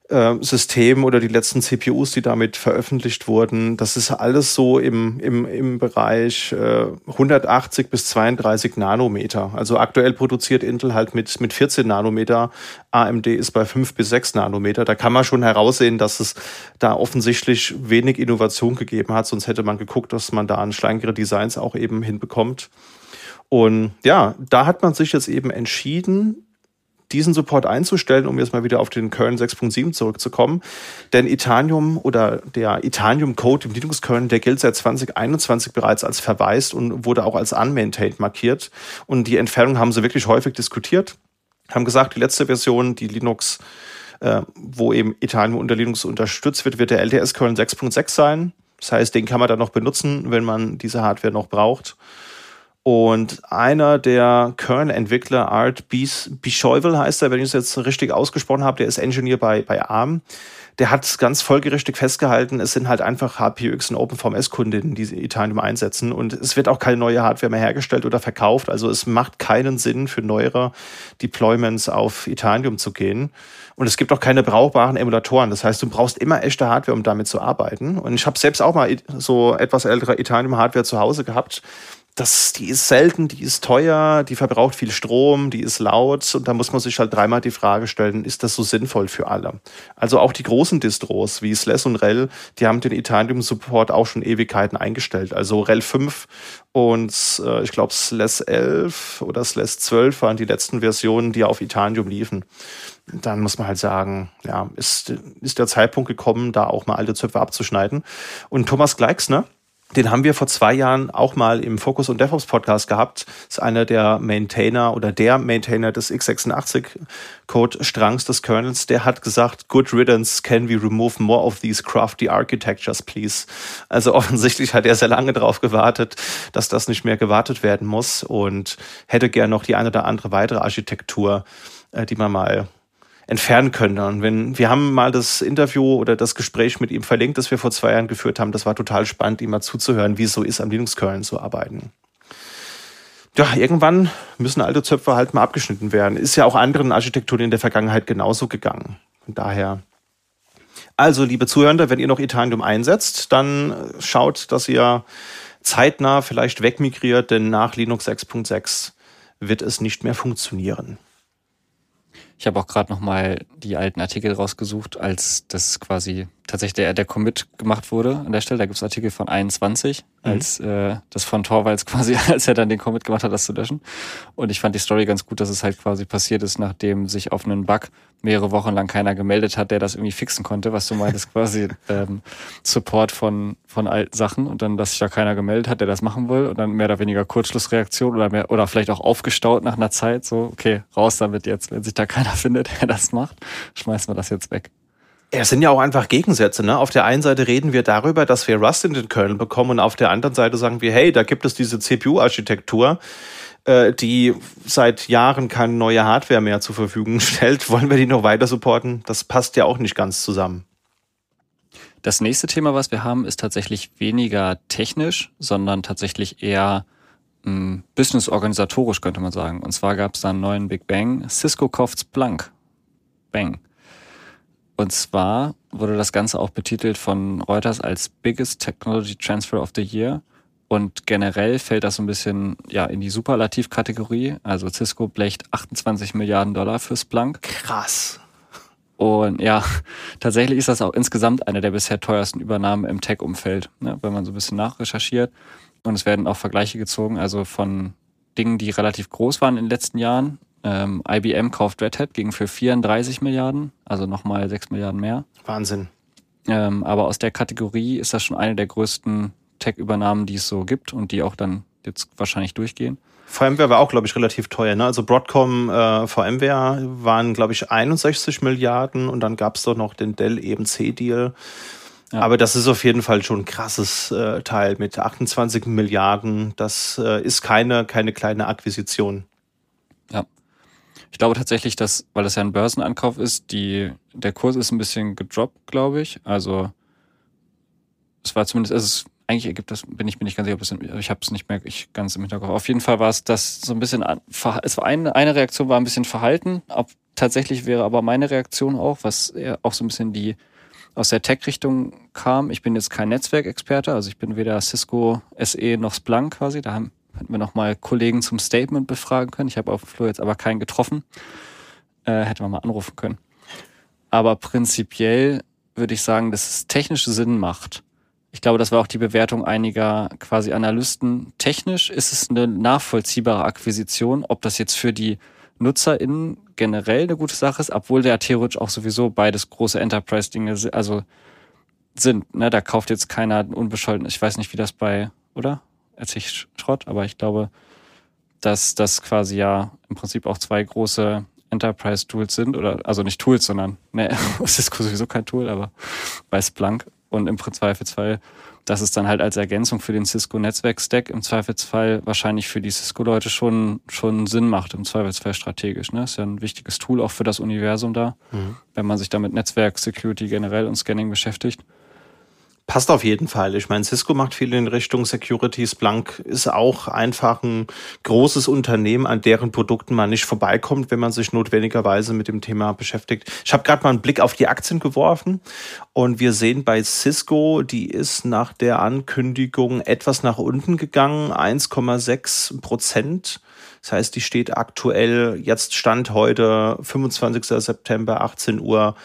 äh, System oder die letzten CPUs, die damit veröffentlicht wurden, das ist alles so im, im, im Bereich äh, 180 bis 32 Nanometer. Also aktuell produziert Intel halt mit, mit 14 Nanometer, AMD ist bei 5 bis 6 Nanometer. Da kann man schon heraussehen, dass es da offensichtlich wenig Innovation gegeben hat, sonst hätte man geguckt, dass man da an schlankere Designs auch eben hinbekommt. Und ja, da hat man sich jetzt eben entschieden, diesen Support einzustellen, um jetzt mal wieder auf den Kernel 6.7 zurückzukommen. Denn Itanium oder der Itanium-Code im Linux-Kernel, der gilt seit 2021 bereits als verwaist und wurde auch als unmaintained markiert. Und die Entfernung haben sie wirklich häufig diskutiert, haben gesagt, die letzte Version, die Linux, äh, wo eben Itanium unter Linux unterstützt wird, wird der LTS-Kernel 6.6 sein. Das heißt, den kann man dann noch benutzen, wenn man diese Hardware noch braucht. Und einer der Kernel-Entwickler, Art Bischeuvel heißt er, wenn ich es jetzt richtig ausgesprochen habe, der ist Engineer bei, bei ARM. Der hat ganz folgerichtig festgehalten, es sind halt einfach HPUX und OpenVMS-Kundinnen, die Itanium einsetzen. Und es wird auch keine neue Hardware mehr hergestellt oder verkauft. Also es macht keinen Sinn für neuere Deployments auf Itanium zu gehen. Und es gibt auch keine brauchbaren Emulatoren. Das heißt, du brauchst immer echte Hardware, um damit zu arbeiten. Und ich habe selbst auch mal so etwas ältere Itanium-Hardware zu Hause gehabt das, die ist selten, die ist teuer, die verbraucht viel Strom, die ist laut und da muss man sich halt dreimal die Frage stellen, ist das so sinnvoll für alle? Also auch die großen Distros wie SLES und REL, die haben den Itanium Support auch schon Ewigkeiten eingestellt. Also REL 5 und äh, ich glaube SLES 11 oder SLES 12 waren die letzten Versionen, die auf Itanium liefen. Dann muss man halt sagen, ja, ist, ist der Zeitpunkt gekommen, da auch mal alte Zöpfe abzuschneiden. Und Thomas Gleixner, den haben wir vor zwei Jahren auch mal im Focus und DevOps Podcast gehabt. Das ist einer der Maintainer oder der Maintainer des x86 Code Strangs des Kernels. Der hat gesagt, good riddance, can we remove more of these crafty architectures, please? Also offensichtlich hat er sehr lange darauf gewartet, dass das nicht mehr gewartet werden muss und hätte gern noch die eine oder andere weitere Architektur, äh, die man mal entfernen können. Und wenn, wir haben mal das Interview oder das Gespräch mit ihm verlinkt, das wir vor zwei Jahren geführt haben. Das war total spannend, ihm mal zuzuhören, wie es so ist, am Linux-Kernel zu arbeiten. Ja, irgendwann müssen alte Zöpfe halt mal abgeschnitten werden. Ist ja auch anderen Architekturen in der Vergangenheit genauso gegangen. Von daher. Also, liebe Zuhörer, wenn ihr noch Itanium einsetzt, dann schaut, dass ihr zeitnah vielleicht wegmigriert, denn nach Linux 6.6 wird es nicht mehr funktionieren. Ich habe auch gerade noch mal die alten Artikel rausgesucht, als das quasi tatsächlich der, der Commit gemacht wurde an der Stelle. Da gibt es Artikel von 21, mhm. als äh, das von Torvalds quasi, als er dann den Commit gemacht hat, das zu löschen. Und ich fand die Story ganz gut, dass es halt quasi passiert ist, nachdem sich auf einen Bug mehrere Wochen lang keiner gemeldet hat, der das irgendwie fixen konnte, was du meintest, quasi ähm, Support von, von alten Sachen und dann, dass sich da keiner gemeldet hat, der das machen will und dann mehr oder weniger Kurzschlussreaktion oder mehr, oder vielleicht auch aufgestaut nach einer Zeit, so, okay, raus damit jetzt, wenn sich da keiner findet, der das macht, schmeißen wir das jetzt weg. Es sind ja auch einfach Gegensätze. Ne? Auf der einen Seite reden wir darüber, dass wir Rust in den Kernel bekommen und auf der anderen Seite sagen wir, hey, da gibt es diese CPU-Architektur äh, die seit Jahren keine neue Hardware mehr zur Verfügung stellt. Wollen wir die noch weiter supporten? Das passt ja auch nicht ganz zusammen. Das nächste Thema, was wir haben, ist tatsächlich weniger technisch, sondern tatsächlich eher hm, business-organisatorisch, könnte man sagen. Und zwar gab es da einen neuen Big Bang. Cisco kauft Splunk. Bang. Und zwar wurde das Ganze auch betitelt von Reuters als Biggest Technology Transfer of the Year. Und generell fällt das so ein bisschen ja, in die Superlativ-Kategorie. Also Cisco blecht 28 Milliarden Dollar für Splunk. Krass. Und ja, tatsächlich ist das auch insgesamt eine der bisher teuersten Übernahmen im Tech-Umfeld, ne, wenn man so ein bisschen nachrecherchiert. Und es werden auch Vergleiche gezogen, also von Dingen, die relativ groß waren in den letzten Jahren. Ähm, IBM kauft Red Hat gegen für 34 Milliarden, also nochmal 6 Milliarden mehr. Wahnsinn. Ähm, aber aus der Kategorie ist das schon eine der größten Tech-Übernahmen, die es so gibt und die auch dann jetzt wahrscheinlich durchgehen. VMware war auch, glaube ich, relativ teuer. Ne? Also Broadcom, äh, VMware waren, glaube ich, 61 Milliarden und dann gab es doch noch den Dell EMC-Deal. Ja. Aber das ist auf jeden Fall schon ein krasses äh, Teil mit 28 Milliarden. Das äh, ist keine, keine kleine Akquisition. Ja. Ich glaube tatsächlich, dass, weil das ja ein Börsenankauf ist, die, der Kurs ist ein bisschen gedroppt, glaube ich. Also es war zumindest, es ist eigentlich ergibt das, bin ich mir nicht ganz sicher, ob das, ich habe es nicht mehr ich, ganz im Hinterkopf. Auf jeden Fall war es das so ein bisschen, es war eine, eine Reaktion war ein bisschen verhalten. Ob, tatsächlich wäre aber meine Reaktion auch, was auch so ein bisschen die aus der Tech-Richtung kam. Ich bin jetzt kein Netzwerkexperte, also ich bin weder Cisco SE noch Splunk quasi. Da haben, hätten wir nochmal Kollegen zum Statement befragen können. Ich habe auf dem Flur jetzt aber keinen getroffen. Äh, hätte man mal anrufen können. Aber prinzipiell würde ich sagen, dass es technisch Sinn macht, ich glaube, das war auch die Bewertung einiger quasi Analysten. Technisch ist es eine nachvollziehbare Akquisition, ob das jetzt für die NutzerInnen generell eine gute Sache ist, obwohl der theoretisch auch sowieso beides große Enterprise-Dinge also sind. Ne? Da kauft jetzt keiner unbescholten. Ich weiß nicht, wie das bei, oder? Erzähl ich Schrott, aber ich glaube, dass das quasi ja im Prinzip auch zwei große Enterprise-Tools sind, oder also nicht Tools, sondern ne, Cisco sowieso kein Tool, aber bei Splunk und im Zweifelsfall, dass es dann halt als Ergänzung für den Cisco-Netzwerk-Stack im Zweifelsfall wahrscheinlich für die Cisco-Leute schon, schon Sinn macht, im Zweifelsfall strategisch. Ne? Ist ja ein wichtiges Tool auch für das Universum da, mhm. wenn man sich da mit Netzwerk, Security generell und Scanning beschäftigt. Passt auf jeden Fall. Ich meine, Cisco macht viel in Richtung Security. Splunk ist auch einfach ein großes Unternehmen, an deren Produkten man nicht vorbeikommt, wenn man sich notwendigerweise mit dem Thema beschäftigt. Ich habe gerade mal einen Blick auf die Aktien geworfen und wir sehen bei Cisco, die ist nach der Ankündigung etwas nach unten gegangen, 1,6 Prozent. Das heißt, die steht aktuell, jetzt Stand heute, 25. September, 18 Uhr,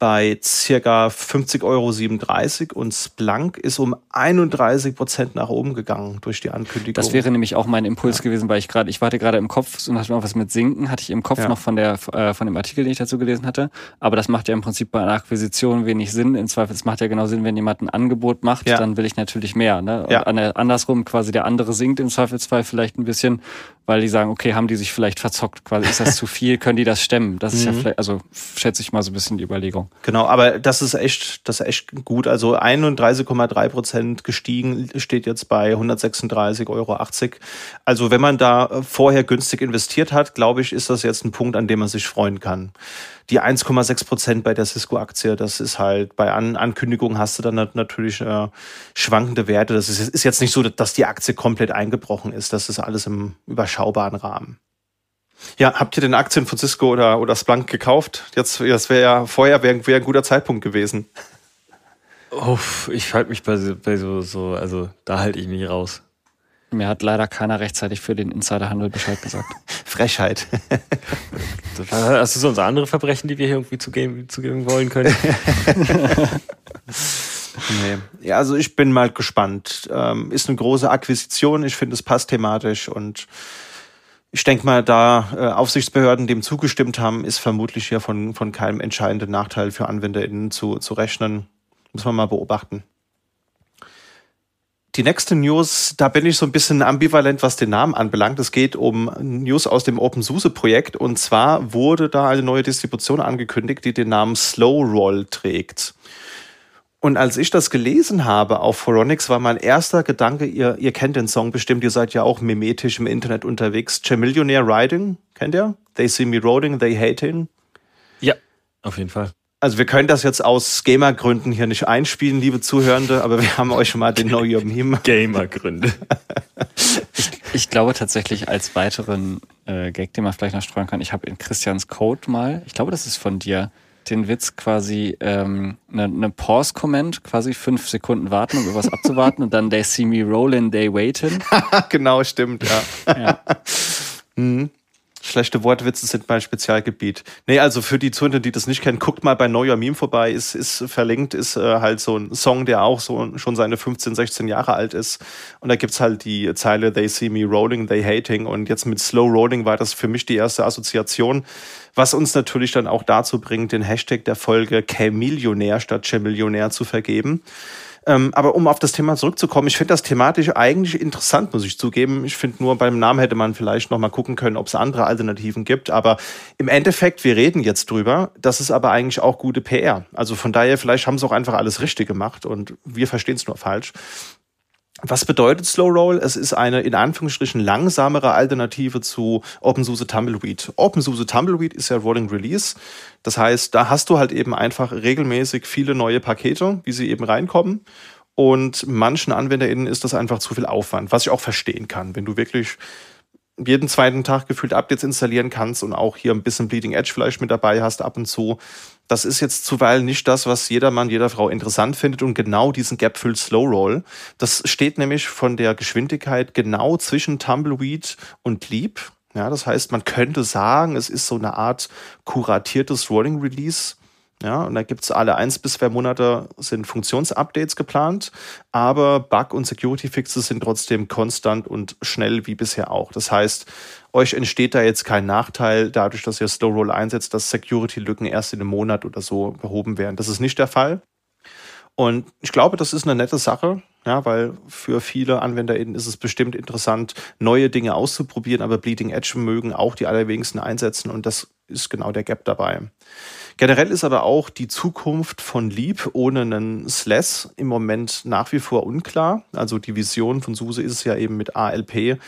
bei circa 50,37 Euro und Splunk ist um 31 Prozent nach oben gegangen durch die Ankündigung. Das wäre nämlich auch mein Impuls ja. gewesen, weil ich gerade, ich warte gerade im Kopf, so nach was mit Sinken hatte ich im Kopf ja. noch von der, äh, von dem Artikel, den ich dazu gelesen hatte. Aber das macht ja im Prinzip bei einer Akquisition wenig Sinn. In Zweifel, es macht ja genau Sinn, wenn jemand ein Angebot macht, ja. dann will ich natürlich mehr, ne? Und andersrum quasi der andere sinkt im Zweifelsfall vielleicht ein bisschen, weil die sagen, okay, haben die sich vielleicht verzockt, quasi ist das zu viel, können die das stemmen? Das ist mhm. ja vielleicht, also schätze ich mal so ein bisschen die Überlegung. Genau, aber das ist echt, das ist echt gut. Also 31,3 Prozent gestiegen, steht jetzt bei 136,80 Euro. Also wenn man da vorher günstig investiert hat, glaube ich, ist das jetzt ein Punkt, an dem man sich freuen kann die 1,6 Prozent bei der Cisco-Aktie, das ist halt bei An Ankündigungen hast du dann natürlich äh, schwankende Werte. Das ist, ist jetzt nicht so, dass die Aktie komplett eingebrochen ist. Das ist alles im überschaubaren Rahmen. Ja, habt ihr denn Aktien von Cisco oder, oder Splunk gekauft? Jetzt, das wäre ja vorher wäre wär ein guter Zeitpunkt gewesen. Uff, ich halte mich bei, bei so, so, also da halte ich mich raus. Mir hat leider keiner rechtzeitig für den Insiderhandel Bescheid gesagt. Frechheit. Hast du sonst andere Verbrechen, die wir hier irgendwie zugeben, zugeben wollen können? nee. Ja, also ich bin mal gespannt. Ähm, ist eine große Akquisition. Ich finde, es passt thematisch und ich denke mal, da äh, Aufsichtsbehörden dem zugestimmt haben, ist vermutlich hier von, von keinem entscheidenden Nachteil für AnwenderInnen zu, zu rechnen. Muss man mal beobachten. Die nächste News, da bin ich so ein bisschen ambivalent, was den Namen anbelangt. Es geht um News aus dem OpenSUSE-Projekt. Und zwar wurde da eine neue Distribution angekündigt, die den Namen Slow Roll trägt. Und als ich das gelesen habe auf Phoronix, war mein erster Gedanke, ihr, ihr kennt den Song bestimmt, ihr seid ja auch mimetisch im Internet unterwegs. Chamillionaire Riding, kennt ihr? They see me rolling, they hate him. Ja, auf jeden Fall. Also wir können das jetzt aus Gamer-Gründen hier nicht einspielen, liebe Zuhörende, aber wir haben euch schon mal den Know Your Meme. Gamer-Gründe. ich, ich, glaube tatsächlich als weiteren äh, Gag, den man vielleicht noch streuen kann, ich habe in Christians Code mal, ich glaube, das ist von dir, den Witz quasi ähm, eine, eine Pause-Comment, quasi fünf Sekunden warten, um irgendwas abzuwarten und dann they see me rolling, they waiting. genau, stimmt, ja. ja. mhm. Schlechte Wortwitze sind mein Spezialgebiet. Nee, also für die Zuhörer, die das nicht kennen, guckt mal bei Neuer Meme vorbei. Ist, ist verlinkt, ist äh, halt so ein Song, der auch so schon seine 15, 16 Jahre alt ist. Und da gibt's halt die Zeile They see me rolling, they hating. Und jetzt mit Slow Rolling war das für mich die erste Assoziation. Was uns natürlich dann auch dazu bringt, den Hashtag der Folge K-Millionär statt Chamillionär zu vergeben. Ähm, aber um auf das Thema zurückzukommen, ich finde das thematisch eigentlich interessant, muss ich zugeben. Ich finde nur beim Namen hätte man vielleicht noch mal gucken können, ob es andere Alternativen gibt. Aber im Endeffekt, wir reden jetzt drüber. Das ist aber eigentlich auch gute PR. Also von daher, vielleicht haben sie auch einfach alles richtig gemacht und wir verstehen es nur falsch. Was bedeutet Slow Roll? Es ist eine in Anführungsstrichen langsamere Alternative zu OpenSUSE Tumbleweed. OpenSUSE Tumbleweed ist ja Rolling Release. Das heißt, da hast du halt eben einfach regelmäßig viele neue Pakete, wie sie eben reinkommen. Und manchen AnwenderInnen ist das einfach zu viel Aufwand, was ich auch verstehen kann. Wenn du wirklich jeden zweiten Tag gefühlt Updates installieren kannst und auch hier ein bisschen Bleeding Edge vielleicht mit dabei hast ab und zu. Das ist jetzt zuweilen nicht das, was jeder Mann, jeder Frau interessant findet und genau diesen Gap füllt Slow Roll. Das steht nämlich von der Geschwindigkeit genau zwischen Tumbleweed und Leap. Ja, das heißt, man könnte sagen, es ist so eine Art kuratiertes Rolling Release ja, und da gibt's alle eins bis zwei Monate sind Funktionsupdates geplant, aber Bug- und Security-Fixes sind trotzdem konstant und schnell wie bisher auch. Das heißt, euch entsteht da jetzt kein Nachteil dadurch, dass ihr Slow Roll einsetzt, dass Security-Lücken erst in einem Monat oder so behoben werden. Das ist nicht der Fall. Und ich glaube, das ist eine nette Sache, ja, weil für viele AnwenderInnen ist es bestimmt interessant, neue Dinge auszuprobieren, aber Bleeding Edge mögen auch die allerwenigsten einsetzen und das ist genau der Gap dabei. Generell ist aber auch die Zukunft von Leap ohne einen SLES im Moment nach wie vor unklar. Also die Vision von SUSE ist es ja eben mit ALP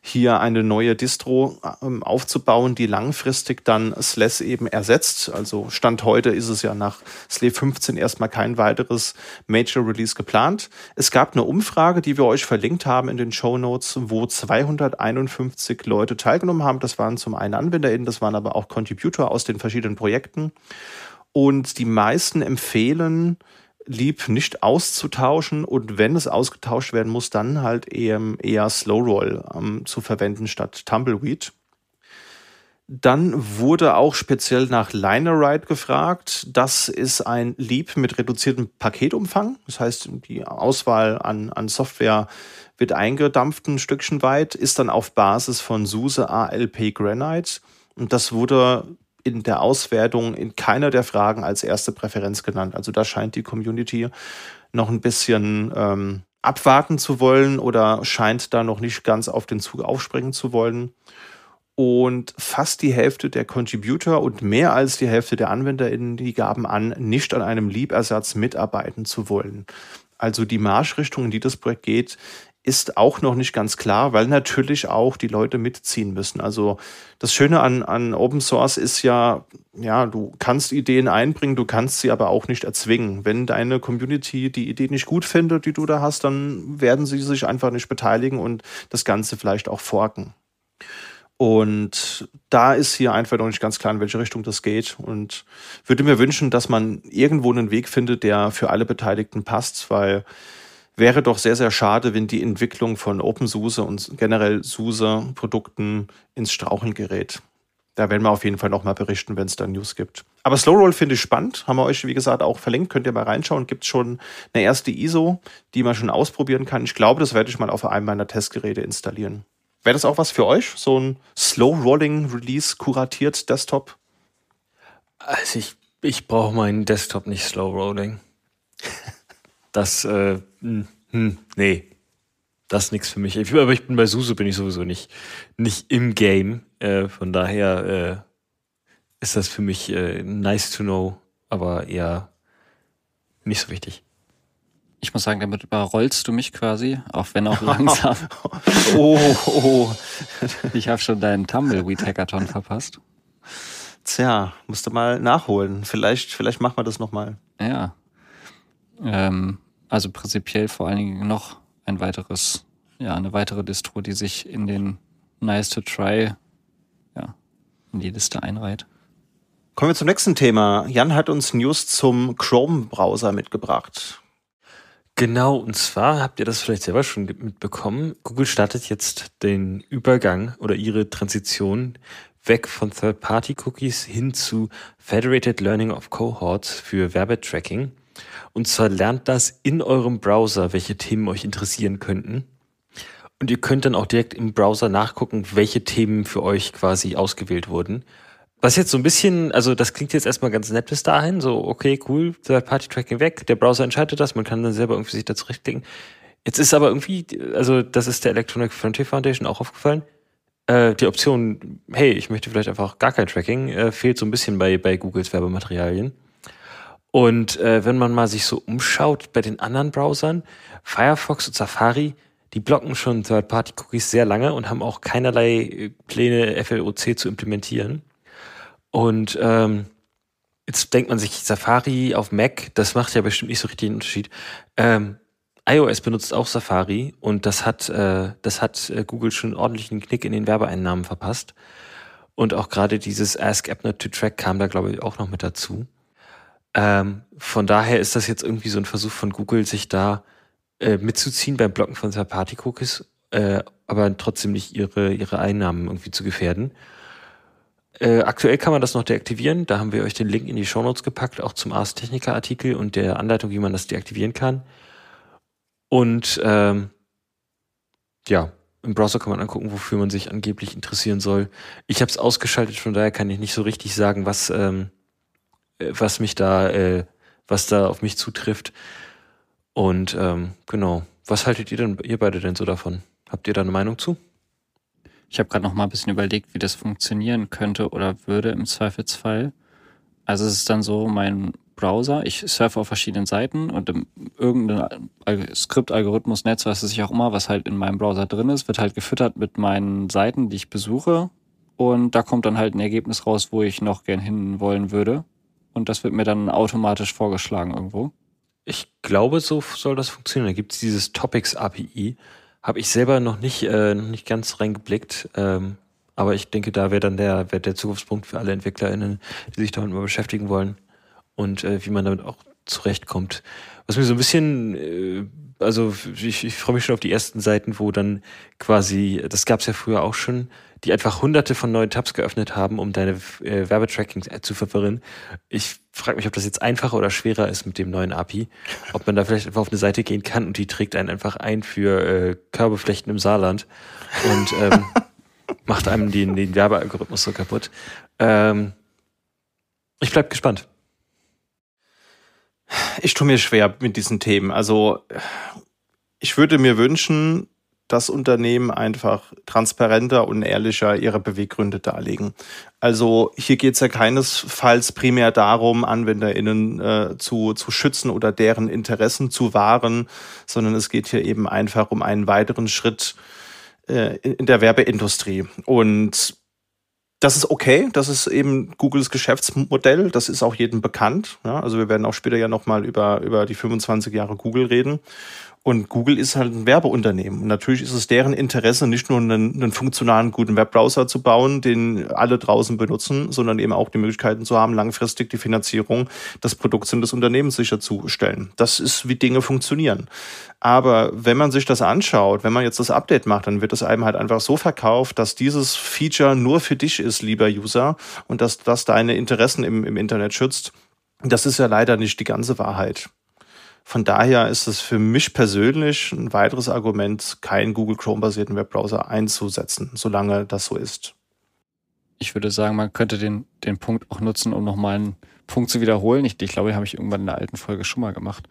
hier eine neue Distro ähm, aufzubauen, die langfristig dann SLES eben ersetzt. Also Stand heute ist es ja nach SLE 15 erstmal kein weiteres Major Release geplant. Es gab eine Umfrage, die wir euch verlinkt haben in den Show Notes, wo 251 Leute teilgenommen haben. Das waren zum einen AnwenderInnen, das waren aber auch Contributor aus den verschiedenen Projekten. Und die meisten empfehlen, lieb nicht auszutauschen und wenn es ausgetauscht werden muss, dann halt eher, eher Slow Roll ähm, zu verwenden statt Tumbleweed. Dann wurde auch speziell nach Liner Ride gefragt. Das ist ein Leap mit reduziertem Paketumfang. Das heißt, die Auswahl an, an Software wird eingedampft ein Stückchen weit, ist dann auf Basis von SUSE ALP Granite. Und das wurde in der Auswertung in keiner der Fragen als erste Präferenz genannt. Also da scheint die Community noch ein bisschen ähm, abwarten zu wollen oder scheint da noch nicht ganz auf den Zug aufspringen zu wollen. Und fast die Hälfte der Contributor und mehr als die Hälfte der AnwenderInnen, die gaben an, nicht an einem Liebersatz mitarbeiten zu wollen. Also die Marschrichtung, in die das Projekt geht, ist auch noch nicht ganz klar, weil natürlich auch die Leute mitziehen müssen. Also das Schöne an, an Open Source ist ja, ja, du kannst Ideen einbringen, du kannst sie aber auch nicht erzwingen. Wenn deine Community die Idee nicht gut findet, die du da hast, dann werden sie sich einfach nicht beteiligen und das Ganze vielleicht auch forken. Und da ist hier einfach noch nicht ganz klar, in welche Richtung das geht. Und würde mir wünschen, dass man irgendwo einen Weg findet, der für alle Beteiligten passt, weil wäre doch sehr, sehr schade, wenn die Entwicklung von OpenSUSE und generell SUSE-Produkten ins Straucheln gerät. Da werden wir auf jeden Fall nochmal berichten, wenn es da News gibt. Aber Slow Roll finde ich spannend. Haben wir euch, wie gesagt, auch verlinkt. Könnt ihr mal reinschauen. Gibt schon eine erste ISO, die man schon ausprobieren kann. Ich glaube, das werde ich mal auf einem meiner Testgeräte installieren. Wäre das auch was für euch? So ein Slow Rolling Release kuratiert Desktop? Also ich, ich brauche meinen Desktop nicht Slow Rolling. Das, äh, hm, hm, nee, das ist nichts für mich. Ich, aber ich bin bei Susu bin ich sowieso nicht, nicht im Game. Äh, von daher äh, ist das für mich äh, nice to know, aber eher nicht so wichtig. Ich muss sagen, damit überrollst du mich quasi, auch wenn auch langsam. oh, oh. Ich habe schon deinen Tumbleweed-Hackathon verpasst. Tja, musst du mal nachholen. Vielleicht, vielleicht machen wir das nochmal. Ja. Ähm, also prinzipiell vor allen Dingen noch ein weiteres, ja, eine weitere Distro, die sich in den Nice to Try, ja, in die Liste einreiht. Kommen wir zum nächsten Thema. Jan hat uns News zum Chrome-Browser mitgebracht. Genau, und zwar habt ihr das vielleicht selber schon mitbekommen. Google startet jetzt den Übergang oder ihre Transition weg von Third-Party-Cookies hin zu Federated Learning of Cohorts für Werbetracking. Und zwar lernt das in eurem Browser, welche Themen euch interessieren könnten. Und ihr könnt dann auch direkt im Browser nachgucken, welche Themen für euch quasi ausgewählt wurden. Was jetzt so ein bisschen, also das klingt jetzt erstmal ganz nett bis dahin, so okay, cool, Third-Party-Tracking weg, der Browser entscheidet das, man kann dann selber irgendwie sich da zurechtlegen. Jetzt ist aber irgendwie, also das ist der Electronic Frontier Foundation auch aufgefallen, äh, die Option, hey, ich möchte vielleicht einfach gar kein Tracking, äh, fehlt so ein bisschen bei, bei Googles Werbematerialien. Und äh, wenn man mal sich so umschaut bei den anderen Browsern, Firefox und Safari, die blocken schon Third-Party-Cookies sehr lange und haben auch keinerlei äh, Pläne, FLOC zu implementieren. Und ähm, jetzt denkt man sich, Safari auf Mac, das macht ja bestimmt nicht so richtig den Unterschied. Ähm, iOS benutzt auch Safari und das hat, äh, das hat äh, Google schon ordentlich einen Knick in den Werbeeinnahmen verpasst. Und auch gerade dieses Ask AppNet to Track kam da, glaube ich, auch noch mit dazu. Ähm, von daher ist das jetzt irgendwie so ein Versuch von Google, sich da äh, mitzuziehen beim Blocken von Third-Party-Cookies, äh, aber trotzdem nicht ihre, ihre Einnahmen irgendwie zu gefährden. Äh, aktuell kann man das noch deaktivieren. Da haben wir euch den Link in die Shownotes gepackt, auch zum Ars Technica Artikel und der Anleitung, wie man das deaktivieren kann. Und ähm, ja, im Browser kann man angucken, wofür man sich angeblich interessieren soll. Ich habe es ausgeschaltet, von daher kann ich nicht so richtig sagen, was, ähm, äh, was mich da, äh, was da auf mich zutrifft. Und ähm, genau, was haltet ihr denn, ihr beide denn so davon? Habt ihr da eine Meinung zu? Ich habe gerade noch mal ein bisschen überlegt, wie das funktionieren könnte oder würde im Zweifelsfall. Also es ist dann so, mein Browser, ich surfe auf verschiedenen Seiten und irgendein Skriptalgorithmus, Netz, was es ich auch immer, was halt in meinem Browser drin ist, wird halt gefüttert mit meinen Seiten, die ich besuche. Und da kommt dann halt ein Ergebnis raus, wo ich noch gern hin wollen würde. Und das wird mir dann automatisch vorgeschlagen irgendwo. Ich glaube, so soll das funktionieren. Da gibt es dieses Topics API. Habe ich selber noch nicht, äh, noch nicht ganz reingeblickt. Ähm, aber ich denke, da wäre dann der, wär der Zukunftspunkt für alle EntwicklerInnen, die sich damit mal beschäftigen wollen und äh, wie man damit auch zurechtkommt. Was mir so ein bisschen, äh, also ich, ich freue mich schon auf die ersten Seiten, wo dann quasi, das gab es ja früher auch schon, die einfach hunderte von neuen Tabs geöffnet haben, um deine äh, Werbetracking zu verwirren. Ich frage mich, ob das jetzt einfacher oder schwerer ist mit dem neuen API. Ob man da vielleicht einfach auf eine Seite gehen kann und die trägt einen einfach ein für äh, Körbeflechten im Saarland und ähm, macht einem den, den Werbealgorithmus so kaputt. Ähm, ich bleib gespannt. Ich tue mir schwer mit diesen Themen. Also ich würde mir wünschen, dass Unternehmen einfach transparenter und ehrlicher ihre Beweggründe darlegen. Also hier geht es ja keinesfalls primär darum, AnwenderInnen äh, zu, zu schützen oder deren Interessen zu wahren, sondern es geht hier eben einfach um einen weiteren Schritt äh, in, der Werbeindustrie. Und das ist okay, das ist eben Googles Geschäftsmodell, das ist auch jedem bekannt. Ja, also wir werden auch später ja nochmal über, über die 25 Jahre Google reden. Und Google ist halt ein Werbeunternehmen. Und natürlich ist es deren Interesse, nicht nur einen, einen funktionalen, guten Webbrowser zu bauen, den alle draußen benutzen, sondern eben auch die Möglichkeiten zu haben, langfristig die Finanzierung des Produkts und des Unternehmens sicherzustellen. Das ist, wie Dinge funktionieren. Aber wenn man sich das anschaut, wenn man jetzt das Update macht, dann wird es einem halt einfach so verkauft, dass dieses Feature nur für dich ist, lieber User, und dass das deine Interessen im, im Internet schützt. Das ist ja leider nicht die ganze Wahrheit. Von daher ist es für mich persönlich ein weiteres Argument, keinen Google Chrome-basierten Webbrowser einzusetzen, solange das so ist. Ich würde sagen, man könnte den, den Punkt auch nutzen, um nochmal einen Punkt zu wiederholen. Ich, ich glaube, den habe ich irgendwann in der alten Folge schon mal gemacht.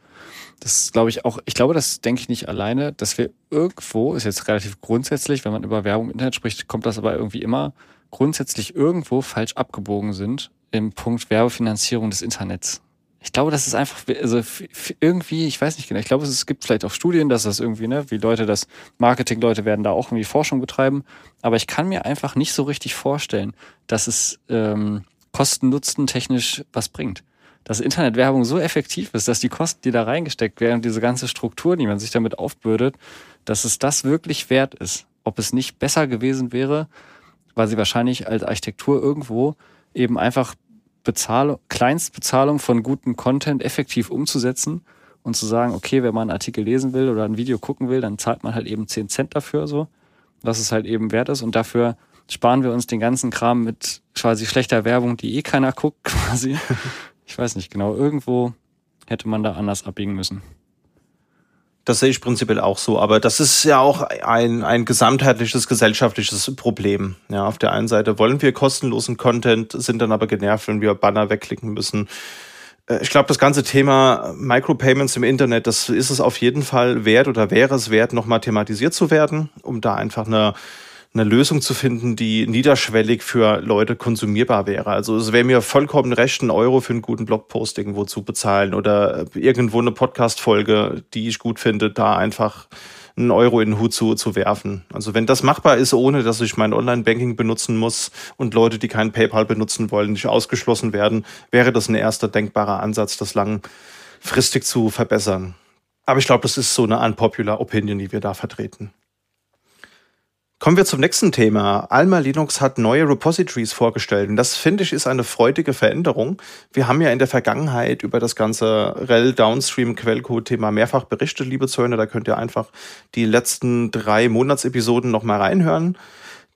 Das glaube ich auch, ich glaube, das denke ich nicht alleine, dass wir irgendwo, ist jetzt relativ grundsätzlich, wenn man über Werbung im Internet spricht, kommt das aber irgendwie immer grundsätzlich irgendwo falsch abgebogen sind im Punkt Werbefinanzierung des Internets ich glaube, das ist einfach, also irgendwie, ich weiß nicht genau, ich glaube, es gibt vielleicht auch Studien, dass das irgendwie, ne, wie Leute das, Marketingleute werden da auch irgendwie Forschung betreiben, aber ich kann mir einfach nicht so richtig vorstellen, dass es ähm, Kosten-Nutzen technisch was bringt. Dass Internetwerbung so effektiv ist, dass die Kosten, die da reingesteckt werden, diese ganze Struktur, die man sich damit aufbürdet, dass es das wirklich wert ist. Ob es nicht besser gewesen wäre, weil sie wahrscheinlich als Architektur irgendwo eben einfach Bezahlung, Kleinstbezahlung von gutem Content effektiv umzusetzen und zu sagen, okay, wenn man einen Artikel lesen will oder ein Video gucken will, dann zahlt man halt eben 10 Cent dafür so, was es halt eben wert ist und dafür sparen wir uns den ganzen Kram mit quasi schlechter Werbung, die eh keiner guckt quasi. ich weiß nicht genau, irgendwo hätte man da anders abbiegen müssen. Das sehe ich prinzipiell auch so, aber das ist ja auch ein, ein gesamtheitliches gesellschaftliches Problem. Ja, auf der einen Seite wollen wir kostenlosen Content, sind dann aber genervt, wenn wir Banner wegklicken müssen. Äh, ich glaube, das ganze Thema Micropayments im Internet, das ist es auf jeden Fall wert oder wäre es wert, nochmal thematisiert zu werden, um da einfach eine eine Lösung zu finden, die niederschwellig für Leute konsumierbar wäre. Also es wäre mir vollkommen recht, einen Euro für einen guten Blogpost irgendwo zu bezahlen oder irgendwo eine Podcast-Folge, die ich gut finde, da einfach einen Euro in den Hut zu, zu werfen. Also wenn das machbar ist, ohne dass ich mein Online-Banking benutzen muss und Leute, die kein PayPal benutzen wollen, nicht ausgeschlossen werden, wäre das ein erster denkbarer Ansatz, das langfristig zu verbessern. Aber ich glaube, das ist so eine unpopular Opinion, die wir da vertreten. Kommen wir zum nächsten Thema. Alma Linux hat neue Repositories vorgestellt und das finde ich ist eine freudige Veränderung. Wir haben ja in der Vergangenheit über das ganze REL Downstream Quellcode Thema mehrfach berichtet, liebe Zöhne. Da könnt ihr einfach die letzten drei Monatsepisoden nochmal reinhören.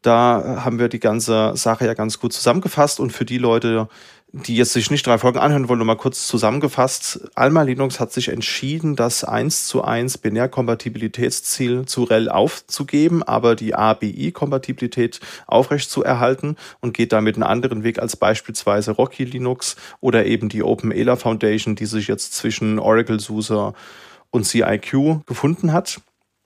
Da haben wir die ganze Sache ja ganz gut zusammengefasst und für die Leute, die jetzt sich nicht drei Folgen anhören wollen, nur mal kurz zusammengefasst. Alma Linux hat sich entschieden, das 1 zu 1 Binärkompatibilitätsziel zu RHEL aufzugeben, aber die ABI-Kompatibilität aufrecht zu erhalten und geht damit einen anderen Weg als beispielsweise Rocky Linux oder eben die OpenELA Foundation, die sich jetzt zwischen Oracle SUSE und CIQ gefunden hat.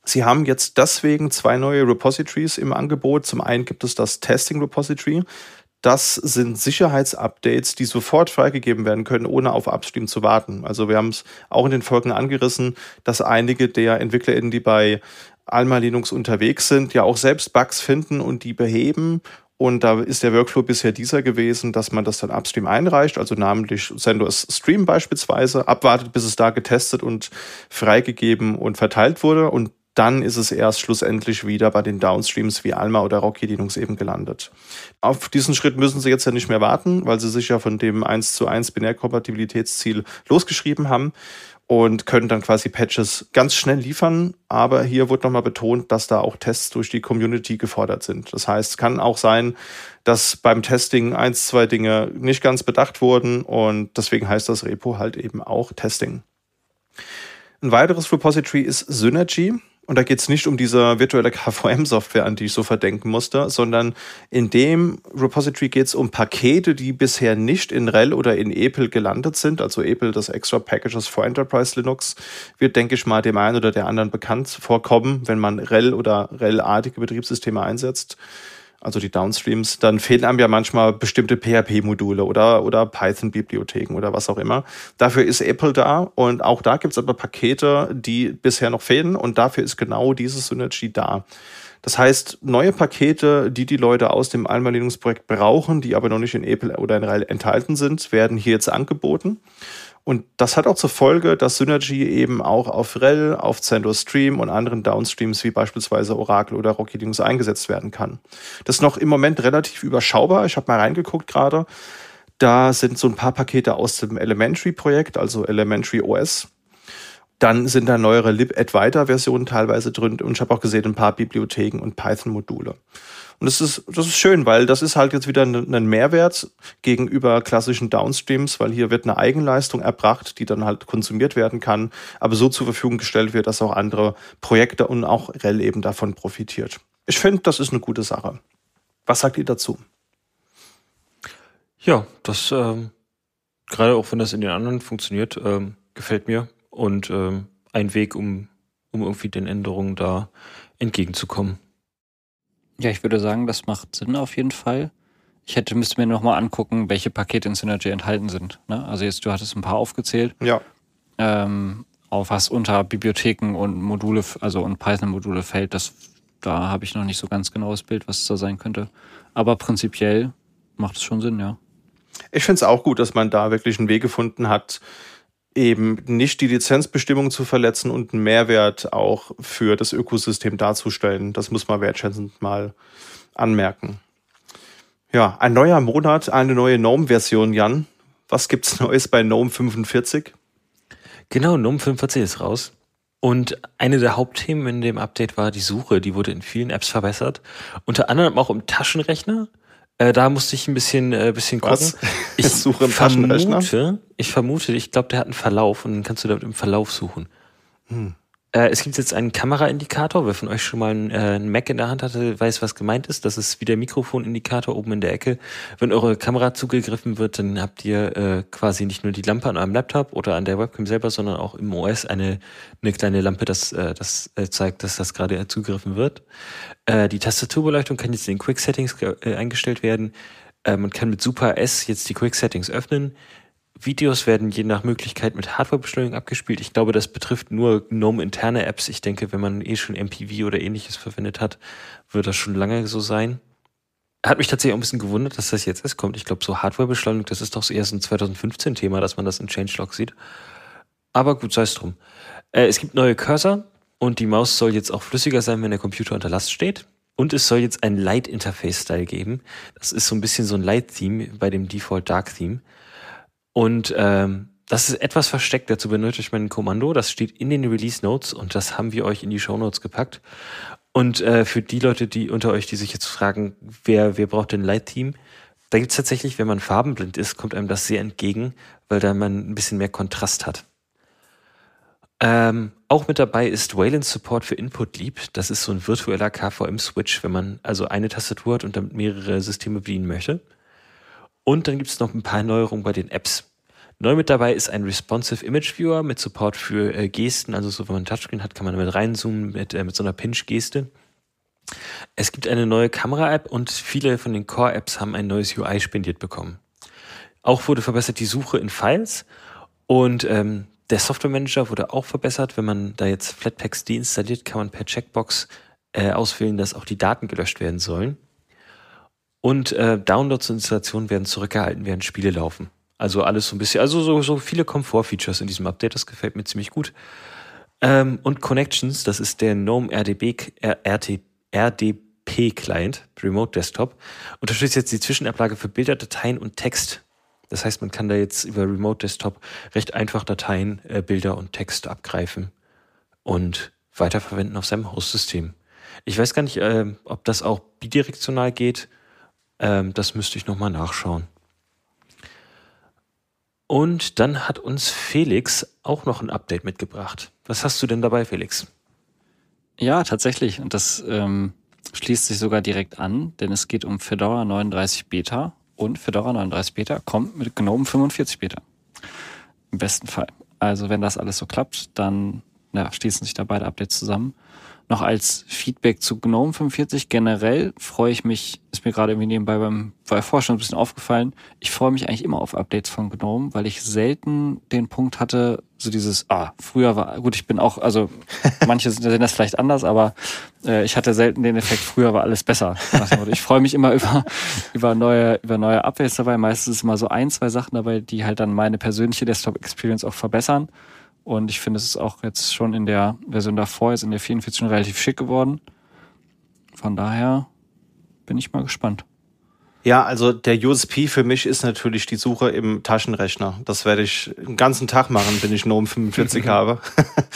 Sie haben jetzt deswegen zwei neue Repositories im Angebot. Zum einen gibt es das Testing Repository. Das sind Sicherheitsupdates, die sofort freigegeben werden können, ohne auf Upstream zu warten. Also wir haben es auch in den Folgen angerissen, dass einige der EntwicklerInnen, die bei Alma Linux unterwegs sind, ja auch selbst Bugs finden und die beheben. Und da ist der Workflow bisher dieser gewesen, dass man das dann upstream einreicht, also namentlich CentOS Stream beispielsweise, abwartet, bis es da getestet und freigegeben und verteilt wurde. Und dann ist es erst schlussendlich wieder bei den Downstreams wie Alma oder Rocky Linux eben gelandet. Auf diesen Schritt müssen Sie jetzt ja nicht mehr warten, weil Sie sich ja von dem 1 zu 1 Binärkompatibilitätsziel losgeschrieben haben und können dann quasi Patches ganz schnell liefern. Aber hier wird nochmal betont, dass da auch Tests durch die Community gefordert sind. Das heißt, es kann auch sein, dass beim Testing eins, zwei Dinge nicht ganz bedacht wurden und deswegen heißt das Repo halt eben auch Testing. Ein weiteres Repository ist Synergy. Und da geht es nicht um diese virtuelle KVM-Software, an die ich so verdenken musste, sondern in dem Repository geht es um Pakete, die bisher nicht in RHEL oder in EPEL gelandet sind. Also EPEL, das Extra Packages for Enterprise Linux, wird, denke ich mal, dem einen oder der anderen bekannt vorkommen, wenn man RHEL oder RHEL-artige Betriebssysteme einsetzt also die Downstreams, dann fehlen einem ja manchmal bestimmte PHP-Module oder, oder Python-Bibliotheken oder was auch immer. Dafür ist Apple da und auch da gibt es aber Pakete, die bisher noch fehlen und dafür ist genau dieses Synergy da. Das heißt, neue Pakete, die die Leute aus dem Alma brauchen, die aber noch nicht in Apple oder in RHEL enthalten sind, werden hier jetzt angeboten. Und das hat auch zur Folge, dass Synergy eben auch auf RHEL, auf CentOS Stream und anderen Downstreams wie beispielsweise Oracle oder Rocky Linux eingesetzt werden kann. Das ist noch im Moment relativ überschaubar. Ich habe mal reingeguckt gerade. Da sind so ein paar Pakete aus dem Elementary-Projekt, also Elementary OS. Dann sind da neuere lib-advaita-Versionen teilweise drin und ich habe auch gesehen ein paar Bibliotheken und Python-Module. Und das ist, das ist schön, weil das ist halt jetzt wieder ein, Mehrwert gegenüber klassischen Downstreams, weil hier wird eine Eigenleistung erbracht, die dann halt konsumiert werden kann, aber so zur Verfügung gestellt wird, dass auch andere Projekte und auch REL eben davon profitiert. Ich finde, das ist eine gute Sache. Was sagt ihr dazu? Ja, das ähm, gerade auch wenn das in den anderen funktioniert, ähm, gefällt mir und ähm, ein Weg, um, um irgendwie den Änderungen da entgegenzukommen. Ja, ich würde sagen, das macht Sinn auf jeden Fall. Ich hätte, müsste mir noch mal angucken, welche Pakete in Synergy enthalten sind. Ne? Also jetzt, du hattest ein paar aufgezählt. Ja. Ähm, auf was unter Bibliotheken und Module, also und Python-Module fällt, das, da habe ich noch nicht so ganz genaues Bild, was es da sein könnte. Aber prinzipiell macht es schon Sinn, ja. Ich finde es auch gut, dass man da wirklich einen Weg gefunden hat, eben nicht die Lizenzbestimmung zu verletzen und einen Mehrwert auch für das Ökosystem darzustellen. Das muss man wertschätzend mal anmerken. Ja, ein neuer Monat, eine neue GNOME-Version, Jan. Was gibt's Neues bei GNOME 45? Genau, GNOME 45 ist raus. Und eine der Hauptthemen in dem Update war die Suche. Die wurde in vielen Apps verbessert. Unter anderem auch im Taschenrechner. Äh, da musste ich ein bisschen, äh, bisschen gucken. Was? Ich Suche im vermute, ich vermute, ich glaube, der hat einen Verlauf und dann kannst du damit im Verlauf suchen. Hm. Äh, es gibt jetzt einen Kameraindikator. Wer von euch schon mal einen, äh, einen Mac in der Hand hatte, weiß, was gemeint ist. Das ist wie der Mikrofonindikator oben in der Ecke. Wenn eure Kamera zugegriffen wird, dann habt ihr äh, quasi nicht nur die Lampe an eurem Laptop oder an der Webcam selber, sondern auch im OS eine, eine kleine Lampe, das, äh, das zeigt, dass das gerade zugegriffen wird. Die Tastaturbeleuchtung kann jetzt in den Quick Settings eingestellt werden. Man kann mit Super S jetzt die Quick Settings öffnen. Videos werden je nach Möglichkeit mit Hardwarebeschleunigung abgespielt. Ich glaube, das betrifft nur GNOME-interne Apps. Ich denke, wenn man eh schon MPV oder ähnliches verwendet hat, wird das schon lange so sein. Hat mich tatsächlich auch ein bisschen gewundert, dass das jetzt erst kommt. Ich glaube, so Hardwarebeschleunigung, das ist doch so eher so ein 2015-Thema, dass man das in Changelog sieht. Aber gut, sei es drum. Äh, es gibt neue Cursor und die Maus soll jetzt auch flüssiger sein, wenn der Computer unter Last steht. Und es soll jetzt ein Light-Interface-Style geben. Das ist so ein bisschen so ein Light-Theme bei dem Default Dark-Theme. Und ähm, das ist etwas versteckt, dazu benötige ich mein Kommando. Das steht in den Release Notes und das haben wir euch in die Show Notes gepackt. Und äh, für die Leute, die unter euch, die sich jetzt fragen, wer, wer braucht denn Light Team? Da gibt's tatsächlich, wenn man farbenblind ist, kommt einem das sehr entgegen, weil da man ein bisschen mehr Kontrast hat. Ähm, auch mit dabei ist Wayland Support für Input Leap. Das ist so ein virtueller KVM-Switch, wenn man also eine Tastatur hat und damit mehrere Systeme bedienen möchte. Und dann gibt es noch ein paar Neuerungen bei den Apps. Neu mit dabei ist ein Responsive Image Viewer mit Support für äh, Gesten. Also so, wenn man ein Touchscreen hat, kann man damit reinzoomen mit, äh, mit so einer Pinch-Geste. Es gibt eine neue Kamera-App und viele von den Core-Apps haben ein neues UI spendiert bekommen. Auch wurde verbessert die Suche in Files und ähm, der Software Manager wurde auch verbessert. Wenn man da jetzt Flatpaks deinstalliert, kann man per Checkbox äh, auswählen, dass auch die Daten gelöscht werden sollen. Und äh, Downloads und Installationen werden zurückgehalten, während Spiele laufen. Also alles so ein bisschen, also so, so viele Komfort-Features in diesem Update, das gefällt mir ziemlich gut. Ähm, und Connections, das ist der GNOME RDB, RT, RDP Client, Remote Desktop, unterstützt jetzt die Zwischenablage für Bilder, Dateien und Text. Das heißt, man kann da jetzt über Remote Desktop recht einfach Dateien, äh, Bilder und Text abgreifen und weiterverwenden auf seinem Host-System. Ich weiß gar nicht, äh, ob das auch bidirektional geht. Ähm, das müsste ich nochmal nachschauen. Und dann hat uns Felix auch noch ein Update mitgebracht. Was hast du denn dabei, Felix? Ja, tatsächlich. Und das ähm, schließt sich sogar direkt an, denn es geht um Fedora 39 Beta und Fedora 39 Beta kommt mit GNOME 45 Beta. Im besten Fall. Also wenn das alles so klappt, dann ja, schließen sich da beide Updates zusammen noch als Feedback zu GNOME 45. Generell freue ich mich, ist mir gerade irgendwie nebenbei beim bei Forschung ein bisschen aufgefallen, ich freue mich eigentlich immer auf Updates von GNOME, weil ich selten den Punkt hatte, so dieses, ah, früher war, gut, ich bin auch, also manche sehen das vielleicht anders, aber äh, ich hatte selten den Effekt, früher war alles besser. Ich freue mich immer über, über neue, über neue Updates dabei. Meistens ist immer so ein, zwei Sachen dabei, die halt dann meine persönliche Desktop-Experience auch verbessern. Und ich finde, es ist auch jetzt schon in der Version davor, jetzt in der 44 schon relativ schick geworden. Von daher bin ich mal gespannt. Ja, also der USP für mich ist natürlich die Suche im Taschenrechner. Das werde ich den ganzen Tag machen, wenn ich GNOME 45 habe.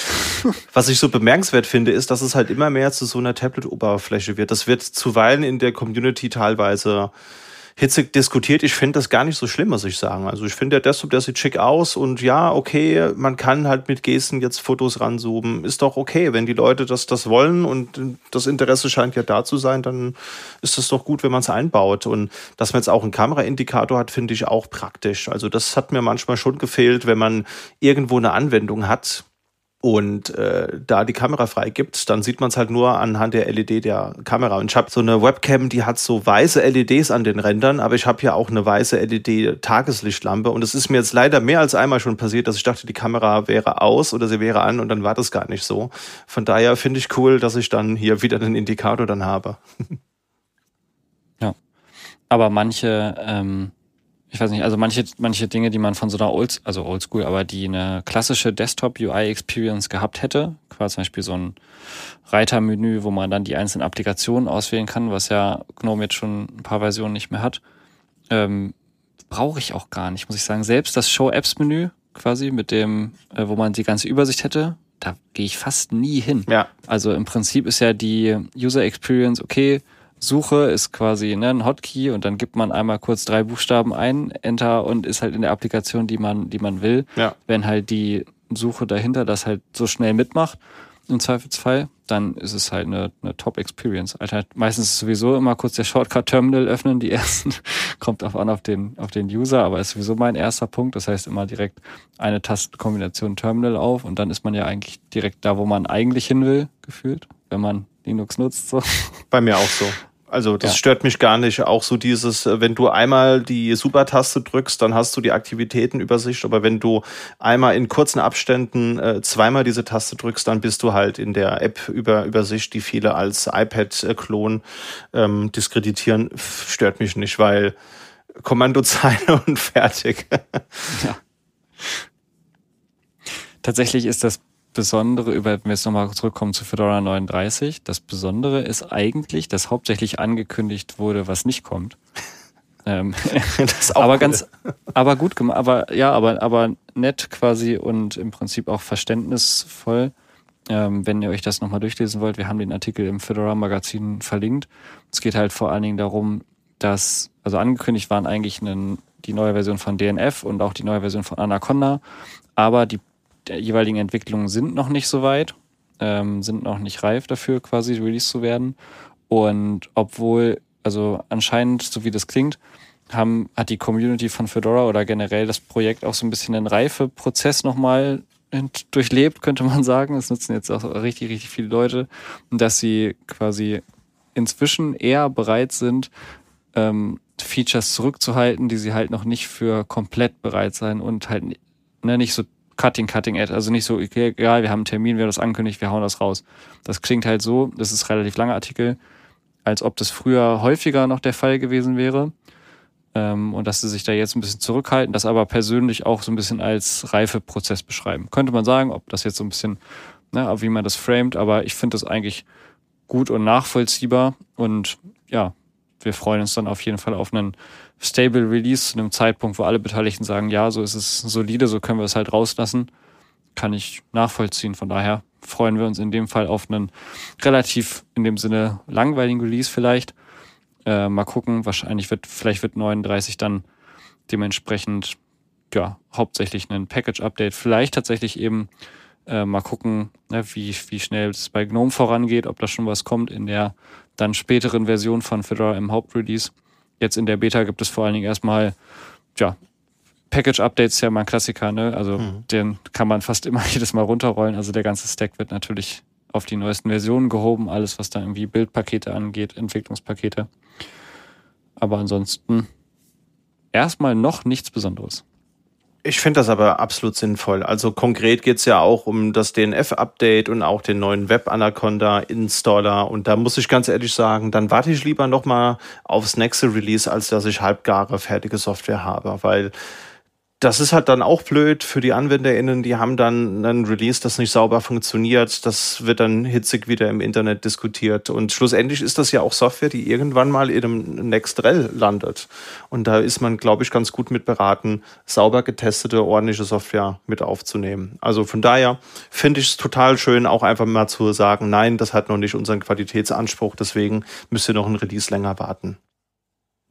Was ich so bemerkenswert finde, ist, dass es halt immer mehr zu so einer Tablet-Oberfläche wird. Das wird zuweilen in der Community teilweise hitzig diskutiert. Ich finde das gar nicht so schlimm, muss ich sagen. Also ich finde der Desktop, der sieht schick aus und ja, okay, man kann halt mit Gesten jetzt Fotos ranzoomen. Ist doch okay, wenn die Leute das, das wollen und das Interesse scheint ja da zu sein, dann ist das doch gut, wenn man es einbaut. Und dass man jetzt auch einen Kameraindikator hat, finde ich auch praktisch. Also das hat mir manchmal schon gefehlt, wenn man irgendwo eine Anwendung hat, und äh, da die Kamera freigibt, dann sieht man es halt nur anhand der LED der Kamera. Und ich habe so eine Webcam, die hat so weiße LEDs an den Rändern, aber ich habe ja auch eine weiße LED-Tageslichtlampe. Und es ist mir jetzt leider mehr als einmal schon passiert, dass ich dachte, die Kamera wäre aus oder sie wäre an und dann war das gar nicht so. Von daher finde ich cool, dass ich dann hier wieder einen Indikator dann habe. ja. Aber manche ähm ich weiß nicht, also manche, manche Dinge, die man von so einer Old, also Oldschool, aber die eine klassische Desktop-UI-Experience gehabt hätte, quasi zum Beispiel so ein Reitermenü, wo man dann die einzelnen Applikationen auswählen kann, was ja GNOME jetzt schon ein paar Versionen nicht mehr hat, ähm, brauche ich auch gar nicht, muss ich sagen. Selbst das Show-Apps-Menü quasi, mit dem, äh, wo man die ganze Übersicht hätte, da gehe ich fast nie hin. Ja. Also im Prinzip ist ja die User Experience okay, Suche ist quasi ne, ein Hotkey und dann gibt man einmal kurz drei Buchstaben ein, Enter und ist halt in der Applikation, die man, die man will. Ja. Wenn halt die Suche dahinter das halt so schnell mitmacht, im Zweifelsfall, dann ist es halt eine, eine Top-Experience. Alter, meistens ist sowieso immer kurz der Shortcut-Terminal öffnen, die ersten, kommt auch an auf den, auf den User, aber ist sowieso mein erster Punkt. Das heißt immer direkt eine Tastenkombination Terminal auf und dann ist man ja eigentlich direkt da, wo man eigentlich hin will, gefühlt, wenn man Linux nutzt. So. Bei mir auch so. Also das ja. stört mich gar nicht. Auch so dieses, äh, wenn du einmal die Super-Taste drückst, dann hast du die Aktivitätenübersicht. Aber wenn du einmal in kurzen Abständen äh, zweimal diese Taste drückst, dann bist du halt in der App-Übersicht, die viele als iPad-Klon ähm, diskreditieren. Stört mich nicht, weil Kommandozeile und fertig. ja. Tatsächlich ist das Besondere, über, wenn wir jetzt nochmal zurückkommen zu Fedora 39, das Besondere ist eigentlich, dass hauptsächlich angekündigt wurde, was nicht kommt. ähm, aber cool. ganz, aber gut gemacht, aber ja, aber, aber nett quasi und im Prinzip auch verständnisvoll. Ähm, wenn ihr euch das nochmal durchlesen wollt, wir haben den Artikel im Fedora Magazin verlinkt. Es geht halt vor allen Dingen darum, dass, also angekündigt waren eigentlich einen, die neue Version von DNF und auch die neue Version von Anaconda, aber die der jeweiligen Entwicklungen sind noch nicht so weit, ähm, sind noch nicht reif dafür, quasi released zu werden. Und obwohl, also anscheinend, so wie das klingt, haben, hat die Community von Fedora oder generell das Projekt auch so ein bisschen einen Reifeprozess nochmal durchlebt, könnte man sagen. Es nutzen jetzt auch richtig, richtig viele Leute, dass sie quasi inzwischen eher bereit sind, ähm, Features zurückzuhalten, die sie halt noch nicht für komplett bereit sein und halt ne, nicht so Cutting, Cutting Ad. Also nicht so, okay, egal, wir haben einen Termin, wir haben das angekündigt, wir hauen das raus. Das klingt halt so, das ist relativ langer Artikel, als ob das früher häufiger noch der Fall gewesen wäre. Ähm, und dass sie sich da jetzt ein bisschen zurückhalten, das aber persönlich auch so ein bisschen als Reifeprozess beschreiben. Könnte man sagen, ob das jetzt so ein bisschen, ne, wie man das framet, aber ich finde das eigentlich gut und nachvollziehbar und ja, wir freuen uns dann auf jeden Fall auf einen Stable Release zu einem Zeitpunkt, wo alle Beteiligten sagen, ja, so ist es solide, so können wir es halt rauslassen. Kann ich nachvollziehen. Von daher freuen wir uns in dem Fall auf einen relativ in dem Sinne langweiligen Release vielleicht. Äh, mal gucken, wahrscheinlich wird, vielleicht wird 39 dann dementsprechend, ja, hauptsächlich ein Package-Update. Vielleicht tatsächlich eben äh, mal gucken, ne, wie, wie schnell es bei GNOME vorangeht, ob da schon was kommt in der dann späteren Version von Fedora im Hauptrelease. Jetzt in der Beta gibt es vor allen Dingen erstmal, ja, Package-Updates ja mal ein Klassiker, ne? Also mhm. den kann man fast immer jedes Mal runterrollen. Also der ganze Stack wird natürlich auf die neuesten Versionen gehoben, alles, was da irgendwie Bildpakete angeht, Entwicklungspakete. Aber ansonsten erstmal noch nichts Besonderes. Ich finde das aber absolut sinnvoll. Also konkret geht's ja auch um das DNF-Update und auch den neuen Web-Anaconda-Installer. Und da muss ich ganz ehrlich sagen, dann warte ich lieber nochmal aufs nächste Release, als dass ich halbgare fertige Software habe. Weil das ist halt dann auch blöd für die AnwenderInnen, die haben dann einen Release, das nicht sauber funktioniert. Das wird dann hitzig wieder im Internet diskutiert. Und schlussendlich ist das ja auch Software, die irgendwann mal in einem Nextrel landet. Und da ist man, glaube ich, ganz gut mit beraten, sauber getestete, ordentliche Software mit aufzunehmen. Also von daher finde ich es total schön, auch einfach mal zu sagen, nein, das hat noch nicht unseren Qualitätsanspruch, deswegen müsst ihr noch ein Release länger warten.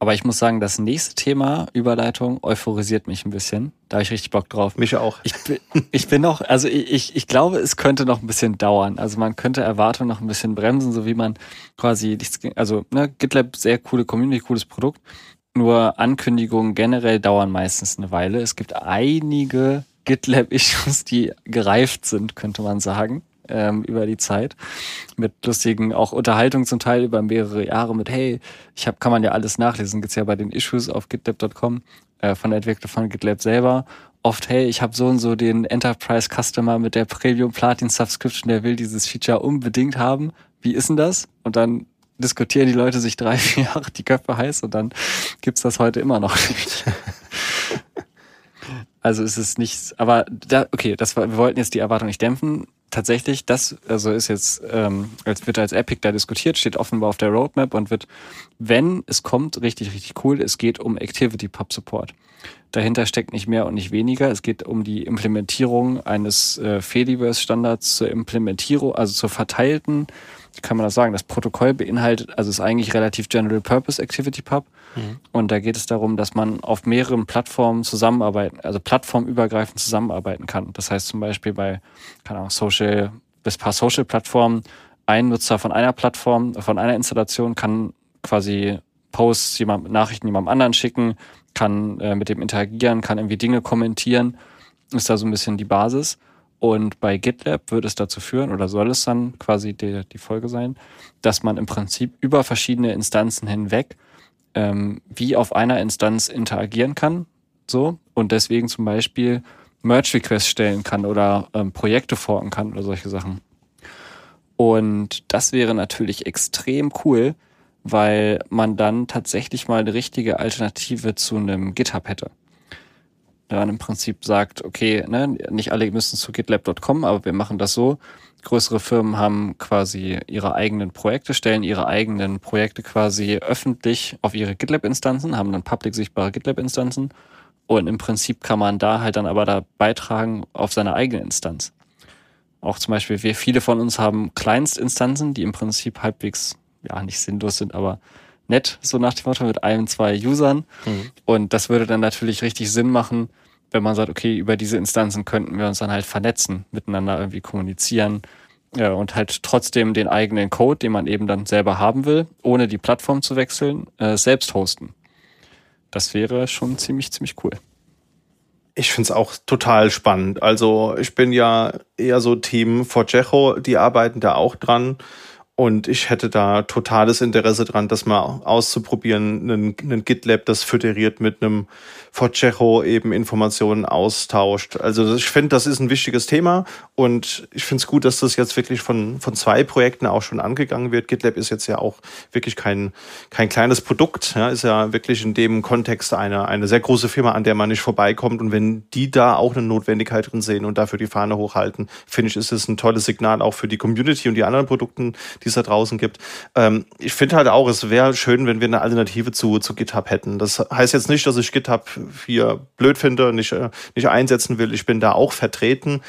Aber ich muss sagen, das nächste Thema, Überleitung, euphorisiert mich ein bisschen. Da habe ich richtig Bock drauf. Mich auch. Ich bin, ich bin noch, also ich, ich glaube, es könnte noch ein bisschen dauern. Also man könnte Erwartungen noch ein bisschen bremsen, so wie man quasi, also ne, GitLab, sehr coole Community, cooles Produkt. Nur Ankündigungen generell dauern meistens eine Weile. Es gibt einige GitLab-Issues, die gereift sind, könnte man sagen, ähm, über die Zeit. Mit lustigen auch Unterhaltungen zum Teil über mehrere Jahre mit, hey, ich habe, kann man ja alles nachlesen, gibt's ja bei den Issues auf gitlab.com äh, von der Entwickler von GitLab selber. Oft, hey, ich habe so und so den Enterprise Customer mit der Premium Platin Subscription, der will dieses Feature unbedingt haben. Wie ist denn das? Und dann diskutieren die Leute sich drei, vier Jahre die Köpfe heiß und dann gibt's das heute immer noch nicht. also es ist nichts, aber da, okay, das war, wir wollten jetzt die Erwartung nicht dämpfen. Tatsächlich, das also ist jetzt, ähm, als wird als Epic da diskutiert, steht offenbar auf der Roadmap und wird, wenn es kommt, richtig, richtig cool. Es geht um Activity Pub Support. Dahinter steckt nicht mehr und nicht weniger. Es geht um die Implementierung eines äh, Fediverse-Standards zur Implementierung, also zur verteilten kann man das sagen, das Protokoll beinhaltet, also ist eigentlich relativ General Purpose Activity Pub. Mhm. Und da geht es darum, dass man auf mehreren Plattformen zusammenarbeiten, also plattformübergreifend zusammenarbeiten kann. Das heißt zum Beispiel bei, keine Ahnung, Social, bis paar Social-Plattformen, ein Nutzer von einer Plattform, von einer Installation kann quasi Posts, jemand, Nachrichten jemandem anderen schicken, kann äh, mit dem interagieren, kann irgendwie Dinge kommentieren. Ist da so ein bisschen die Basis. Und bei GitLab wird es dazu führen, oder soll es dann quasi die, die Folge sein, dass man im Prinzip über verschiedene Instanzen hinweg ähm, wie auf einer Instanz interagieren kann. So. Und deswegen zum Beispiel Merge-Requests stellen kann oder ähm, Projekte forken kann oder solche Sachen. Und das wäre natürlich extrem cool, weil man dann tatsächlich mal eine richtige Alternative zu einem GitHub hätte dann im Prinzip sagt, okay, ne, nicht alle müssen zu gitlab.com, aber wir machen das so. Größere Firmen haben quasi ihre eigenen Projekte, stellen ihre eigenen Projekte quasi öffentlich auf ihre GitLab-Instanzen, haben dann public sichtbare GitLab-Instanzen und im Prinzip kann man da halt dann aber da beitragen auf seine eigene Instanz. Auch zum Beispiel, wir viele von uns haben Kleinstinstanzen, die im Prinzip halbwegs, ja, nicht sinnlos sind, aber nett, so nach dem Motto, mit einem, zwei Usern. Mhm. Und das würde dann natürlich richtig Sinn machen, wenn man sagt, okay, über diese Instanzen könnten wir uns dann halt vernetzen, miteinander irgendwie kommunizieren ja, und halt trotzdem den eigenen Code, den man eben dann selber haben will, ohne die Plattform zu wechseln, äh, selbst hosten. Das wäre schon ziemlich, ziemlich cool. Ich finde es auch total spannend. Also ich bin ja eher so Team Forgejo, die arbeiten da auch dran. Und ich hätte da totales Interesse dran, das mal auszuprobieren, einen, einen GitLab, das föderiert mit einem Forcejo eben Informationen austauscht. Also ich finde, das ist ein wichtiges Thema und ich finde es gut, dass das jetzt wirklich von, von zwei Projekten auch schon angegangen wird. GitLab ist jetzt ja auch wirklich kein, kein kleines Produkt, ja, ist ja wirklich in dem Kontext eine, eine sehr große Firma, an der man nicht vorbeikommt. Und wenn die da auch eine Notwendigkeit drin sehen und dafür die Fahne hochhalten, finde ich, ist es ein tolles Signal auch für die Community und die anderen Produkten, die es da draußen gibt. Ähm, ich finde halt auch, es wäre schön, wenn wir eine Alternative zu, zu GitHub hätten. Das heißt jetzt nicht, dass ich GitHub hier blöd finde, nicht, äh, nicht einsetzen will. Ich bin da auch vertreten.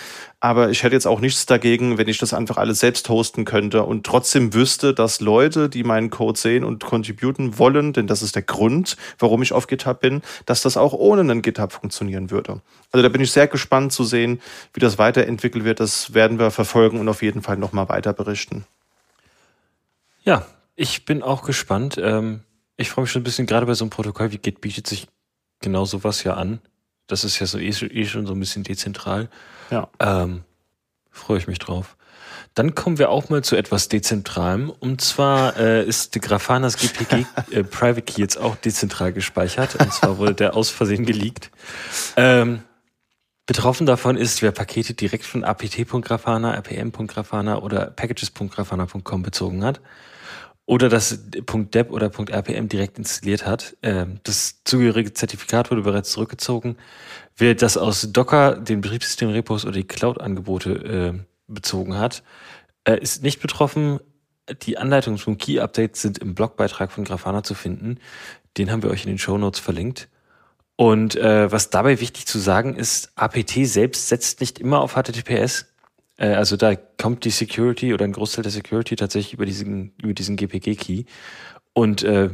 Aber ich hätte jetzt auch nichts dagegen, wenn ich das einfach alles selbst hosten könnte und trotzdem wüsste, dass Leute, die meinen Code sehen und contributen wollen, denn das ist der Grund, warum ich auf GitHub bin, dass das auch ohne einen GitHub funktionieren würde. Also da bin ich sehr gespannt zu sehen, wie das weiterentwickelt wird. Das werden wir verfolgen und auf jeden Fall nochmal weiter berichten. Ja, ich bin auch gespannt. Ähm, ich freue mich schon ein bisschen, gerade bei so einem Protokoll wie Git bietet sich genau sowas ja an. Das ist ja so eh, eh schon so ein bisschen dezentral. Ja. Ähm, Freue ich mich drauf. Dann kommen wir auch mal zu etwas Dezentralem. Und zwar äh, ist Grafanas GPG äh, Private Key jetzt auch dezentral gespeichert. Und zwar wurde der aus Versehen geleakt. Ähm, betroffen davon ist, wer Pakete direkt von apt.grafana, rpm.grafana oder packages.grafana.com bezogen hat oder das .deb oder .rpm direkt installiert hat. Ähm, das zugehörige Zertifikat wurde bereits zurückgezogen. Wer das aus Docker, den Betriebssystem-Repos oder die Cloud-Angebote äh, bezogen hat, äh, ist nicht betroffen. Die Anleitungen zum Key-Update sind im Blogbeitrag von Grafana zu finden. Den haben wir euch in den Show Notes verlinkt. Und äh, was dabei wichtig zu sagen ist, APT selbst setzt nicht immer auf HTTPS. Äh, also da kommt die Security oder ein Großteil der Security tatsächlich über diesen, über diesen GPG-Key. Und äh,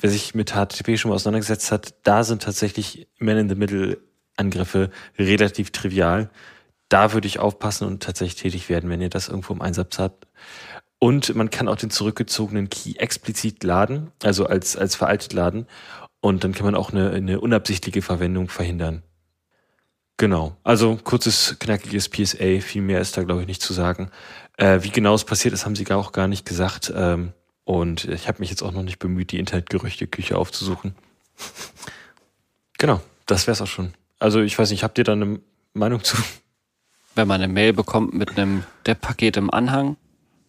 wer sich mit HTTP schon mal auseinandergesetzt hat, da sind tatsächlich Man-in-the-Middle-Angriffe relativ trivial. Da würde ich aufpassen und tatsächlich tätig werden, wenn ihr das irgendwo im Einsatz habt. Und man kann auch den zurückgezogenen Key explizit laden, also als, als veraltet laden. Und dann kann man auch eine, eine unabsichtliche Verwendung verhindern. Genau. Also kurzes, knackiges PSA. Viel mehr ist da, glaube ich, nicht zu sagen. Äh, wie genau es passiert ist, haben sie auch gar nicht gesagt. Ähm, und ich habe mich jetzt auch noch nicht bemüht, die Internetgerüchteküche aufzusuchen. genau, das wär's auch schon. Also ich weiß nicht, habt ihr da eine Meinung zu? Wenn man eine Mail bekommt mit einem Dev-Paket im Anhang,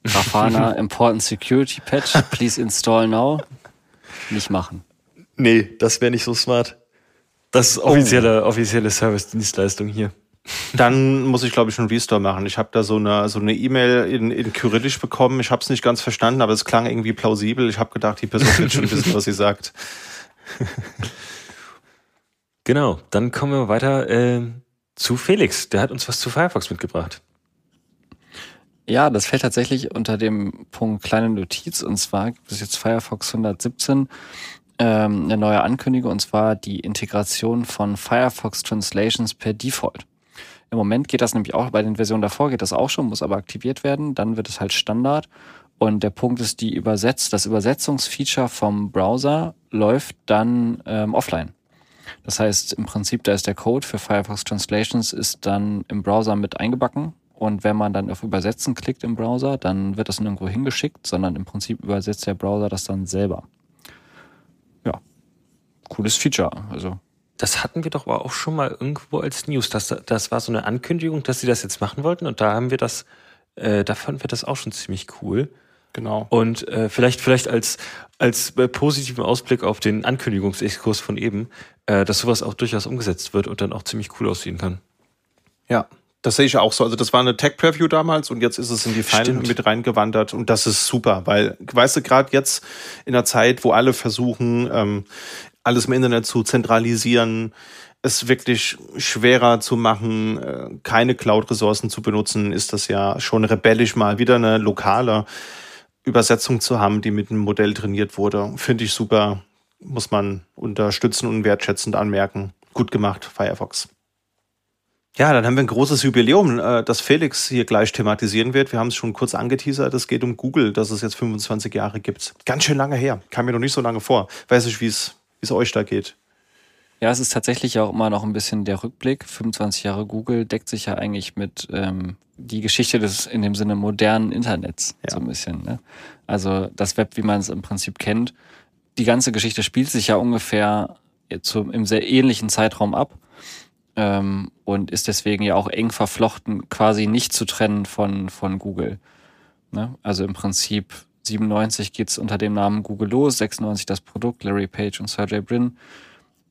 Grafana Important Security Patch, please install now, nicht machen. Nee, das wäre nicht so smart. Das ist offizielle, oh. offizielle Service-Dienstleistung hier. Dann muss ich, glaube ich, einen Restore machen. Ich habe da so eine so eine E-Mail in, in Kyrillisch bekommen. Ich habe es nicht ganz verstanden, aber es klang irgendwie plausibel. Ich habe gedacht, die Person wird schon wissen, was sie sagt. genau, dann kommen wir weiter äh, zu Felix. Der hat uns was zu Firefox mitgebracht. Ja, das fällt tatsächlich unter dem Punkt kleine Notiz. Und zwar gibt es jetzt Firefox 117 ähm, eine neue Ankündigung, und zwar die Integration von Firefox Translations per Default. Im Moment geht das nämlich auch, bei den Versionen davor geht das auch schon, muss aber aktiviert werden, dann wird es halt Standard. Und der Punkt ist, die übersetzt, das Übersetzungsfeature vom Browser läuft dann ähm, offline. Das heißt, im Prinzip, da ist der Code für Firefox Translations ist dann im Browser mit eingebacken. Und wenn man dann auf Übersetzen klickt im Browser, dann wird das nirgendwo hingeschickt, sondern im Prinzip übersetzt der Browser das dann selber cooles Feature. Also das hatten wir doch aber auch schon mal irgendwo als News. Das, das war so eine Ankündigung, dass sie das jetzt machen wollten und da haben wir das, äh, da fanden wir das auch schon ziemlich cool. Genau. Und äh, vielleicht, vielleicht als, als äh, positiven Ausblick auf den Ankündigungsexkurs von eben, äh, dass sowas auch durchaus umgesetzt wird und dann auch ziemlich cool aussehen kann. Ja, das sehe ich auch so. Also das war eine Tech-Preview damals und jetzt ist es in die Final mit reingewandert und das ist super, weil, weißt du, gerade jetzt in der Zeit, wo alle versuchen, ähm, alles im Internet zu zentralisieren, es wirklich schwerer zu machen, äh, keine Cloud-Ressourcen zu benutzen, ist das ja schon rebellisch mal wieder eine lokale Übersetzung zu haben, die mit einem Modell trainiert wurde. Finde ich super, muss man unterstützen und wertschätzend anmerken. Gut gemacht, Firefox. Ja, dann haben wir ein großes Jubiläum, äh, das Felix hier gleich thematisieren wird. Wir haben es schon kurz angeteasert. Es geht um Google, dass es jetzt 25 Jahre gibt. Ganz schön lange her. Kam mir noch nicht so lange vor. Weiß nicht, wie es es euch da geht. Ja, es ist tatsächlich auch immer noch ein bisschen der Rückblick. 25 Jahre Google deckt sich ja eigentlich mit ähm, die Geschichte des in dem Sinne modernen Internets ja. so ein bisschen. Ne? Also das Web, wie man es im Prinzip kennt. Die ganze Geschichte spielt sich ja ungefähr zum, im sehr ähnlichen Zeitraum ab ähm, und ist deswegen ja auch eng verflochten, quasi nicht zu trennen von, von Google. Ne? Also im Prinzip 97 geht's unter dem Namen Google los, 96 das Produkt, Larry Page und Sergey Brin.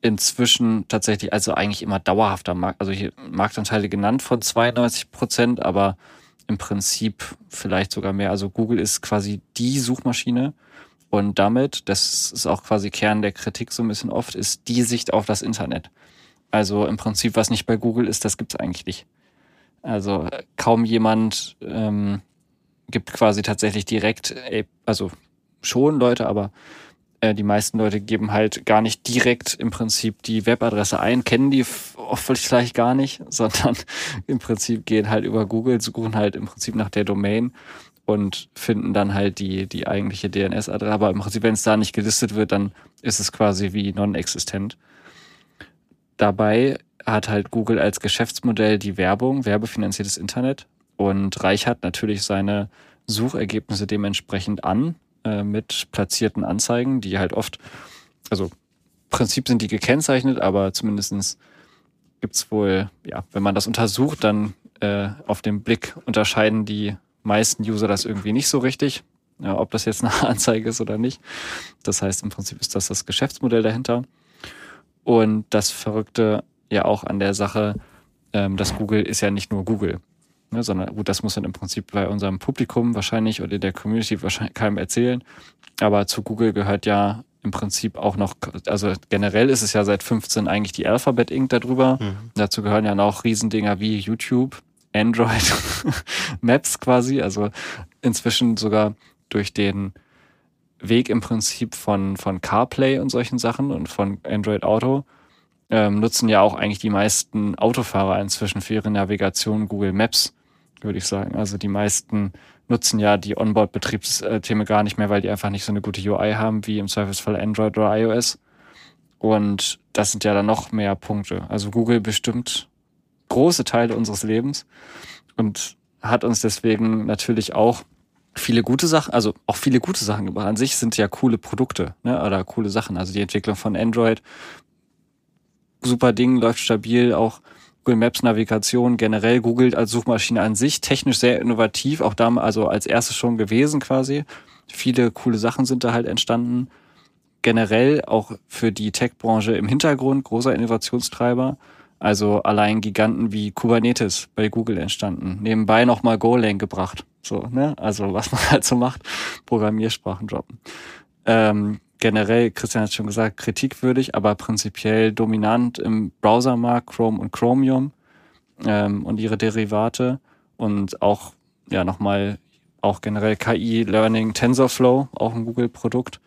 Inzwischen tatsächlich also eigentlich immer dauerhafter Markt, also hier Marktanteile genannt von 92 Prozent, aber im Prinzip vielleicht sogar mehr. Also Google ist quasi die Suchmaschine und damit, das ist auch quasi Kern der Kritik so ein bisschen oft, ist die Sicht auf das Internet. Also im Prinzip, was nicht bei Google ist, das gibt's eigentlich nicht. Also kaum jemand ähm, gibt quasi tatsächlich direkt, also schon Leute, aber äh, die meisten Leute geben halt gar nicht direkt im Prinzip die Webadresse ein, kennen die oft vielleicht gar nicht, sondern im Prinzip gehen halt über Google, suchen halt im Prinzip nach der Domain und finden dann halt die, die eigentliche DNS-Adresse. Aber im Prinzip, wenn es da nicht gelistet wird, dann ist es quasi wie non-existent. Dabei hat halt Google als Geschäftsmodell die Werbung, werbefinanziertes Internet und reichert natürlich seine Suchergebnisse dementsprechend an äh, mit platzierten Anzeigen, die halt oft, also im Prinzip sind die gekennzeichnet, aber zumindestens gibt's wohl, ja, wenn man das untersucht, dann äh, auf dem Blick unterscheiden die meisten User das irgendwie nicht so richtig, ja, ob das jetzt eine Anzeige ist oder nicht. Das heißt, im Prinzip ist das das Geschäftsmodell dahinter. Und das Verrückte ja auch an der Sache, ähm, dass Google ist ja nicht nur Google. Ne, sondern gut, das muss man im Prinzip bei unserem Publikum wahrscheinlich oder der Community wahrscheinlich keinem erzählen. Aber zu Google gehört ja im Prinzip auch noch, also generell ist es ja seit 15 eigentlich die Alphabet Inc. darüber. Mhm. Dazu gehören ja noch Riesendinger wie YouTube, Android, Maps quasi. Also inzwischen sogar durch den Weg im Prinzip von, von CarPlay und solchen Sachen und von Android Auto ähm, nutzen ja auch eigentlich die meisten Autofahrer inzwischen für ihre Navigation Google Maps würde ich sagen. Also die meisten nutzen ja die Onboard-Betriebssysteme gar nicht mehr, weil die einfach nicht so eine gute UI haben wie im Servicefall Android oder iOS. Und das sind ja dann noch mehr Punkte. Also Google bestimmt große Teile unseres Lebens und hat uns deswegen natürlich auch viele gute Sachen, also auch viele gute Sachen gebracht. An sich sind ja coole Produkte ne, oder coole Sachen. Also die Entwicklung von Android, super Ding, läuft stabil, auch Google Maps Navigation, generell Google als Suchmaschine an sich, technisch sehr innovativ, auch da also als erstes schon gewesen quasi. Viele coole Sachen sind da halt entstanden. Generell auch für die Tech-Branche im Hintergrund großer Innovationstreiber. Also allein Giganten wie Kubernetes bei Google entstanden. Nebenbei nochmal Golang gebracht. So, ne? Also was man halt so macht, Programmiersprachen droppen. Ähm, generell, Christian hat schon gesagt, kritikwürdig, aber prinzipiell dominant im Browsermarkt Chrome und Chromium ähm, und ihre Derivate und auch ja nochmal auch generell KI Learning TensorFlow, auch ein Google-Produkt.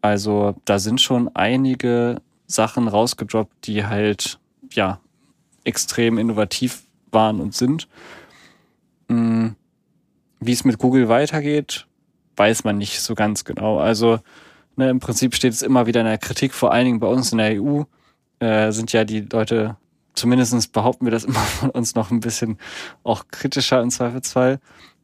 Also da sind schon einige Sachen rausgedroppt, die halt ja extrem innovativ waren und sind. Hm, wie es mit Google weitergeht, weiß man nicht so ganz genau. Also ne, im Prinzip steht es immer wieder in der Kritik, vor allen Dingen bei uns in der EU äh, sind ja die Leute, zumindestens behaupten wir das immer von uns noch ein bisschen auch kritischer im Zweifelsfall.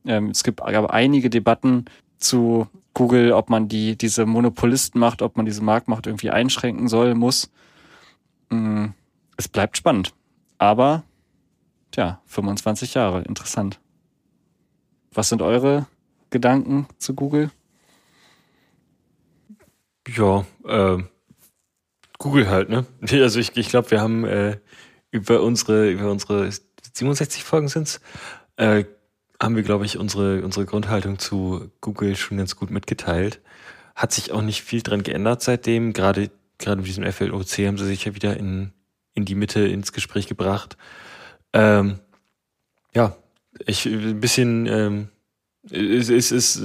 Ähm, es gibt aber einige Debatten zu Google, ob man die, diese Monopolisten macht, ob man diese Marktmacht irgendwie einschränken soll, muss. Mhm es bleibt spannend. Aber, tja, 25 Jahre, interessant. Was sind eure Gedanken zu Google? Ja, äh, Google halt, ne? Also ich, ich glaube, wir haben äh, über unsere, über unsere 67 Folgen sind's, äh, haben wir, glaube ich, unsere, unsere Grundhaltung zu Google schon ganz gut mitgeteilt. Hat sich auch nicht viel dran geändert seitdem. Gerade, gerade mit diesem FLOC haben sie sich ja wieder in in die Mitte ins Gespräch gebracht. Ähm, ja, ich ein bisschen, ähm, es, es ist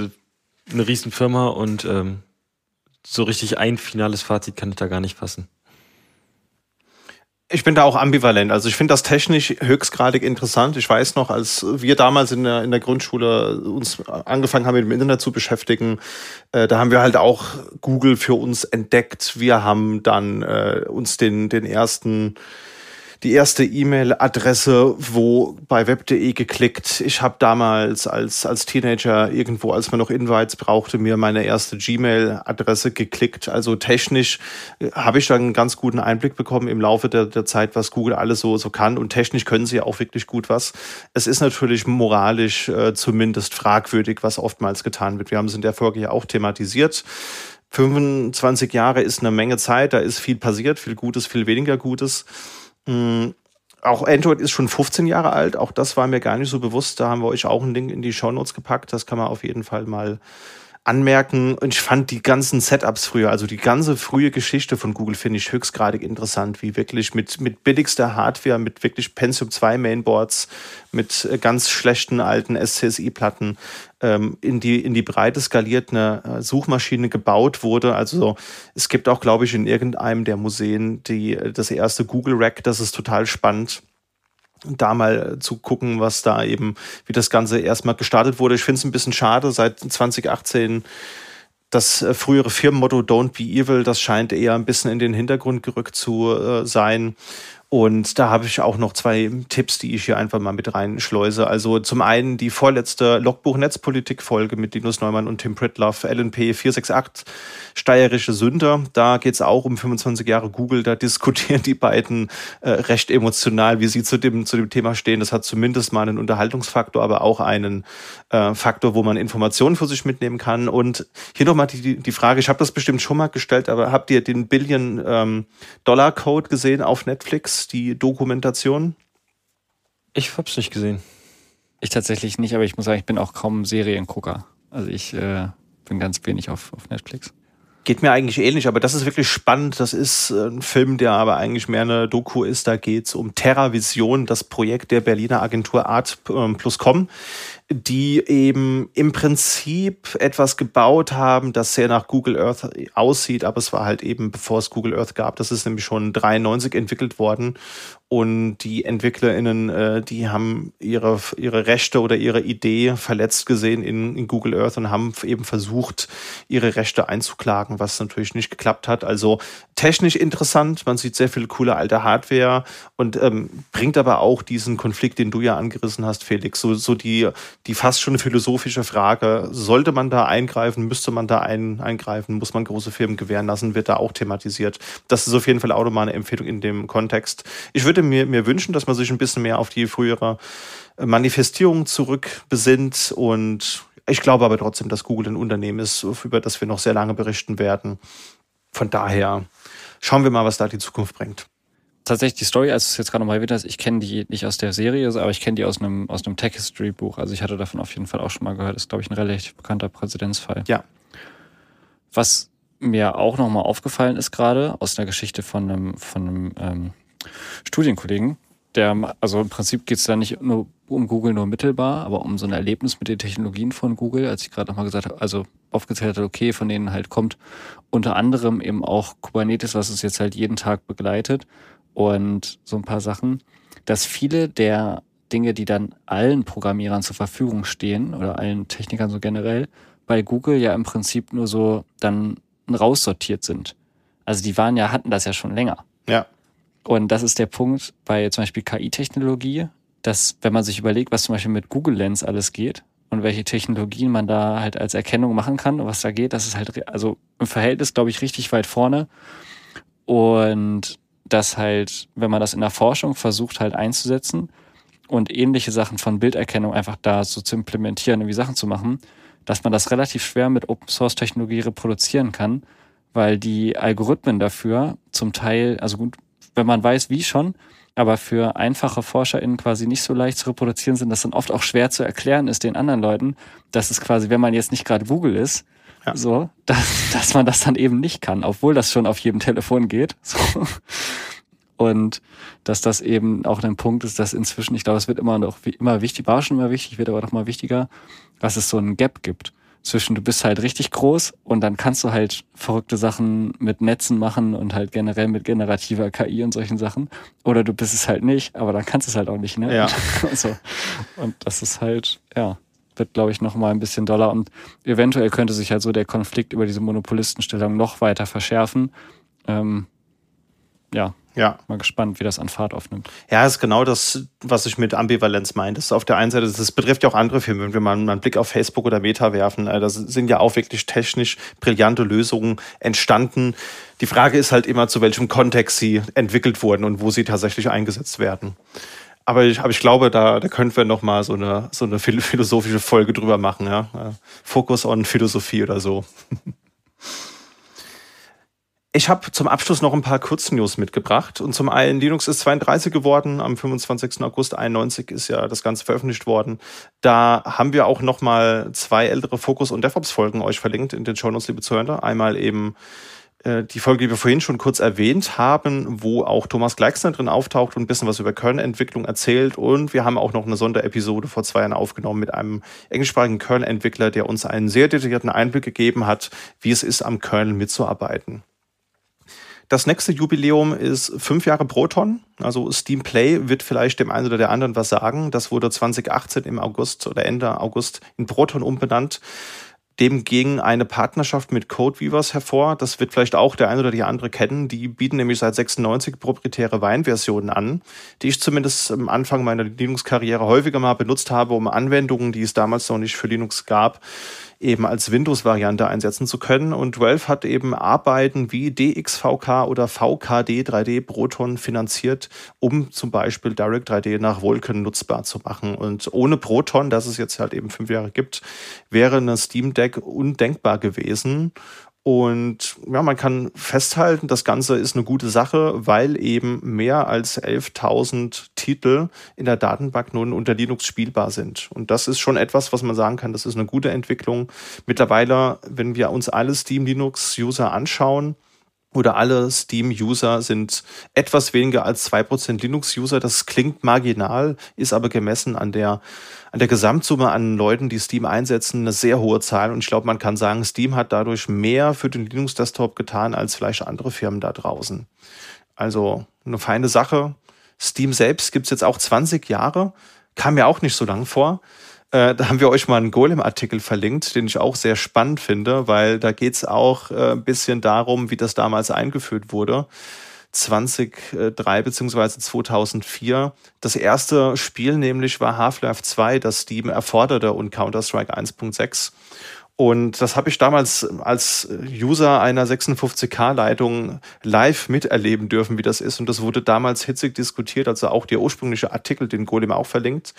eine Riesenfirma und ähm, so richtig ein finales Fazit kann ich da gar nicht fassen. Ich bin da auch ambivalent. Also ich finde das technisch höchstgradig interessant. Ich weiß noch, als wir damals in der, in der Grundschule uns angefangen haben, mit dem Internet zu beschäftigen, äh, da haben wir halt auch Google für uns entdeckt. Wir haben dann äh, uns den, den ersten die erste E-Mail-Adresse, wo bei web.de geklickt. Ich habe damals als, als Teenager irgendwo, als man noch Invites brauchte, mir meine erste Gmail-Adresse geklickt. Also technisch äh, habe ich dann einen ganz guten Einblick bekommen im Laufe der, der Zeit, was Google alles so, so kann. Und technisch können sie auch wirklich gut was. Es ist natürlich moralisch äh, zumindest fragwürdig, was oftmals getan wird. Wir haben es in der Folge ja auch thematisiert. 25 Jahre ist eine Menge Zeit, da ist viel passiert, viel Gutes, viel weniger Gutes. Mm, auch Android ist schon 15 Jahre alt. Auch das war mir gar nicht so bewusst. Da haben wir euch auch ein Link in die Show Notes gepackt. Das kann man auf jeden Fall mal anmerken. Und ich fand die ganzen Setups früher, also die ganze frühe Geschichte von Google finde ich höchstgradig interessant, wie wirklich mit, mit billigster Hardware, mit wirklich Pentium 2 Mainboards, mit äh, ganz schlechten alten SCSI-Platten ähm, in, die, in die Breite skaliert eine äh, Suchmaschine gebaut wurde. Also es gibt auch, glaube ich, in irgendeinem der Museen die, äh, das erste Google Rack. Das ist total spannend da mal zu gucken, was da eben, wie das Ganze erstmal gestartet wurde. Ich finde es ein bisschen schade, seit 2018 das äh, frühere Firmenmotto Don't be evil, das scheint eher ein bisschen in den Hintergrund gerückt zu äh, sein. Und da habe ich auch noch zwei Tipps, die ich hier einfach mal mit reinschleuse. Also zum einen die vorletzte Logbuch-Netzpolitik-Folge mit Linus Neumann und Tim Pritloff, LNP 468, steirische Sünder. Da geht es auch um 25 Jahre Google. Da diskutieren die beiden äh, recht emotional, wie sie zu dem, zu dem Thema stehen. Das hat zumindest mal einen Unterhaltungsfaktor, aber auch einen äh, Faktor, wo man Informationen für sich mitnehmen kann. Und hier nochmal die, die Frage, ich habe das bestimmt schon mal gestellt, aber habt ihr den Billion-Dollar-Code ähm, gesehen auf Netflix? Die Dokumentation? Ich hab's nicht gesehen. Ich tatsächlich nicht, aber ich muss sagen, ich bin auch kaum Seriengucker. Also ich äh, bin ganz wenig auf, auf Netflix. Geht mir eigentlich ähnlich, aber das ist wirklich spannend. Das ist äh, ein Film, der aber eigentlich mehr eine Doku ist. Da geht's um TerraVision, das Projekt der Berliner Agentur Art ähm, plus Com die eben im Prinzip etwas gebaut haben, das sehr nach Google Earth aussieht, aber es war halt eben, bevor es Google Earth gab, das ist nämlich schon 93 entwickelt worden und die EntwicklerInnen, äh, die haben ihre, ihre Rechte oder ihre Idee verletzt gesehen in, in Google Earth und haben eben versucht, ihre Rechte einzuklagen, was natürlich nicht geklappt hat. Also technisch interessant, man sieht sehr viel coole alte Hardware und ähm, bringt aber auch diesen Konflikt, den du ja angerissen hast, Felix, so, so die, die fast schon philosophische Frage, sollte man da eingreifen, müsste man da ein, eingreifen, muss man große Firmen gewähren lassen, wird da auch thematisiert. Das ist auf jeden Fall auch nochmal eine Empfehlung in dem Kontext. Ich würde mir, mir wünschen, dass man sich ein bisschen mehr auf die frühere Manifestierung zurückbesinnt und ich glaube aber trotzdem, dass Google ein Unternehmen ist, über das wir noch sehr lange berichten werden. Von daher schauen wir mal, was da die Zukunft bringt tatsächlich die Story, als es jetzt gerade nochmal erwähnt hast, ich kenne die nicht aus der Serie, aber ich kenne die aus einem, aus einem Tech History Buch. Also ich hatte davon auf jeden Fall auch schon mal gehört. Das ist, glaube ich, ein relativ bekannter Präzedenzfall. Ja. Was mir auch nochmal aufgefallen ist gerade aus der Geschichte von einem, von einem ähm, Studienkollegen, der, also im Prinzip geht es da nicht nur um Google nur mittelbar, aber um so ein Erlebnis mit den Technologien von Google, als ich gerade nochmal gesagt habe, also aufgezählt habe, okay, von denen halt kommt unter anderem eben auch Kubernetes, was es jetzt halt jeden Tag begleitet und so ein paar Sachen, dass viele der Dinge, die dann allen Programmierern zur Verfügung stehen oder allen Technikern so generell, bei Google ja im Prinzip nur so dann raussortiert sind. Also die waren ja, hatten das ja schon länger. Ja. Und das ist der Punkt bei zum Beispiel KI-Technologie, dass wenn man sich überlegt, was zum Beispiel mit Google Lens alles geht und welche Technologien man da halt als Erkennung machen kann, was da geht, das ist halt also im Verhältnis, glaube ich, richtig weit vorne. Und dass halt, wenn man das in der Forschung versucht halt einzusetzen und ähnliche Sachen von Bilderkennung einfach da so zu implementieren, irgendwie Sachen zu machen, dass man das relativ schwer mit Open Source Technologie reproduzieren kann, weil die Algorithmen dafür zum Teil, also gut, wenn man weiß, wie schon, aber für einfache ForscherInnen quasi nicht so leicht zu reproduzieren sind, dass dann oft auch schwer zu erklären ist den anderen Leuten, dass es quasi, wenn man jetzt nicht gerade Google ist, ja. so, dass, dass man das dann eben nicht kann, obwohl das schon auf jedem Telefon geht. So. Und dass das eben auch ein Punkt ist, dass inzwischen, ich glaube, es wird immer noch wie immer wichtig, war schon immer wichtig, wird aber noch mal wichtiger, dass es so einen Gap gibt zwischen du bist halt richtig groß und dann kannst du halt verrückte Sachen mit Netzen machen und halt generell mit generativer KI und solchen Sachen. Oder du bist es halt nicht, aber dann kannst du es halt auch nicht, ne? Ja. so. Und das ist halt, ja, wird, glaube ich, noch mal ein bisschen doller und eventuell könnte sich halt so der Konflikt über diese Monopolistenstellung noch weiter verschärfen. Ähm, ja, ja. Mal gespannt, wie das an Fahrt aufnimmt. Ja, ist genau das, was ich mit Ambivalenz meine. Das ist auf der einen Seite, das betrifft ja auch andere Firmen. Wenn wir mal einen Blick auf Facebook oder Meta werfen, äh, da sind ja auch wirklich technisch brillante Lösungen entstanden. Die Frage ist halt immer, zu welchem Kontext sie entwickelt wurden und wo sie tatsächlich eingesetzt werden. Aber ich, aber ich glaube, da, da könnten wir noch mal so eine, so eine philosophische Folge drüber machen. Ja? Äh, Fokus on Philosophie oder so. Ich habe zum Abschluss noch ein paar Kurznews mitgebracht. Und zum einen, Linux ist 32 geworden. Am 25. August 91 ist ja das Ganze veröffentlicht worden. Da haben wir auch noch mal zwei ältere Fokus- und DevOps-Folgen euch verlinkt in den Shownotes, liebe Zuhörer. Einmal eben äh, die Folge, die wir vorhin schon kurz erwähnt haben, wo auch Thomas Gleixner drin auftaucht und ein bisschen was über Kernelentwicklung erzählt. Und wir haben auch noch eine Sonderepisode vor zwei Jahren aufgenommen mit einem englischsprachigen Kernel-Entwickler, der uns einen sehr detaillierten Einblick gegeben hat, wie es ist, am Kernel mitzuarbeiten. Das nächste Jubiläum ist fünf Jahre Proton. Also Steam Play wird vielleicht dem einen oder der anderen was sagen. Das wurde 2018 im August oder Ende August in Proton umbenannt. Dem ging eine Partnerschaft mit Codeweavers hervor. Das wird vielleicht auch der eine oder die andere kennen. Die bieten nämlich seit 96 proprietäre Weinversionen an, die ich zumindest am Anfang meiner Linux-Karriere häufiger mal benutzt habe, um Anwendungen, die es damals noch nicht für Linux gab, eben als Windows-Variante einsetzen zu können. Und Valve hat eben Arbeiten wie DXVK oder VKD 3D Proton finanziert, um zum Beispiel Direct 3D nach Vulkan nutzbar zu machen. Und ohne Proton, das es jetzt halt eben fünf Jahre gibt, wäre eine Steam Deck undenkbar gewesen. Und ja, man kann festhalten, das Ganze ist eine gute Sache, weil eben mehr als 11.000 Titel in der Datenbank nun unter Linux spielbar sind. Und das ist schon etwas, was man sagen kann, das ist eine gute Entwicklung. Mittlerweile, wenn wir uns alle Steam Linux User anschauen, oder alle Steam-User sind etwas weniger als 2% Linux-User. Das klingt marginal, ist aber gemessen an der, an der Gesamtsumme an Leuten, die Steam einsetzen, eine sehr hohe Zahl. Und ich glaube, man kann sagen, Steam hat dadurch mehr für den Linux-Desktop getan als vielleicht andere Firmen da draußen. Also eine feine Sache. Steam selbst gibt's jetzt auch 20 Jahre, kam mir auch nicht so lang vor. Äh, da haben wir euch mal einen Golem-Artikel verlinkt, den ich auch sehr spannend finde, weil da geht's auch äh, ein bisschen darum, wie das damals eingeführt wurde. 2003 beziehungsweise 2004. Das erste Spiel nämlich war Half-Life 2, das Steam erforderte und Counter-Strike 1.6. Und das habe ich damals als User einer 56K-Leitung live miterleben dürfen, wie das ist. Und das wurde damals hitzig diskutiert, also auch der ursprüngliche Artikel, den Golem auch verlinkt.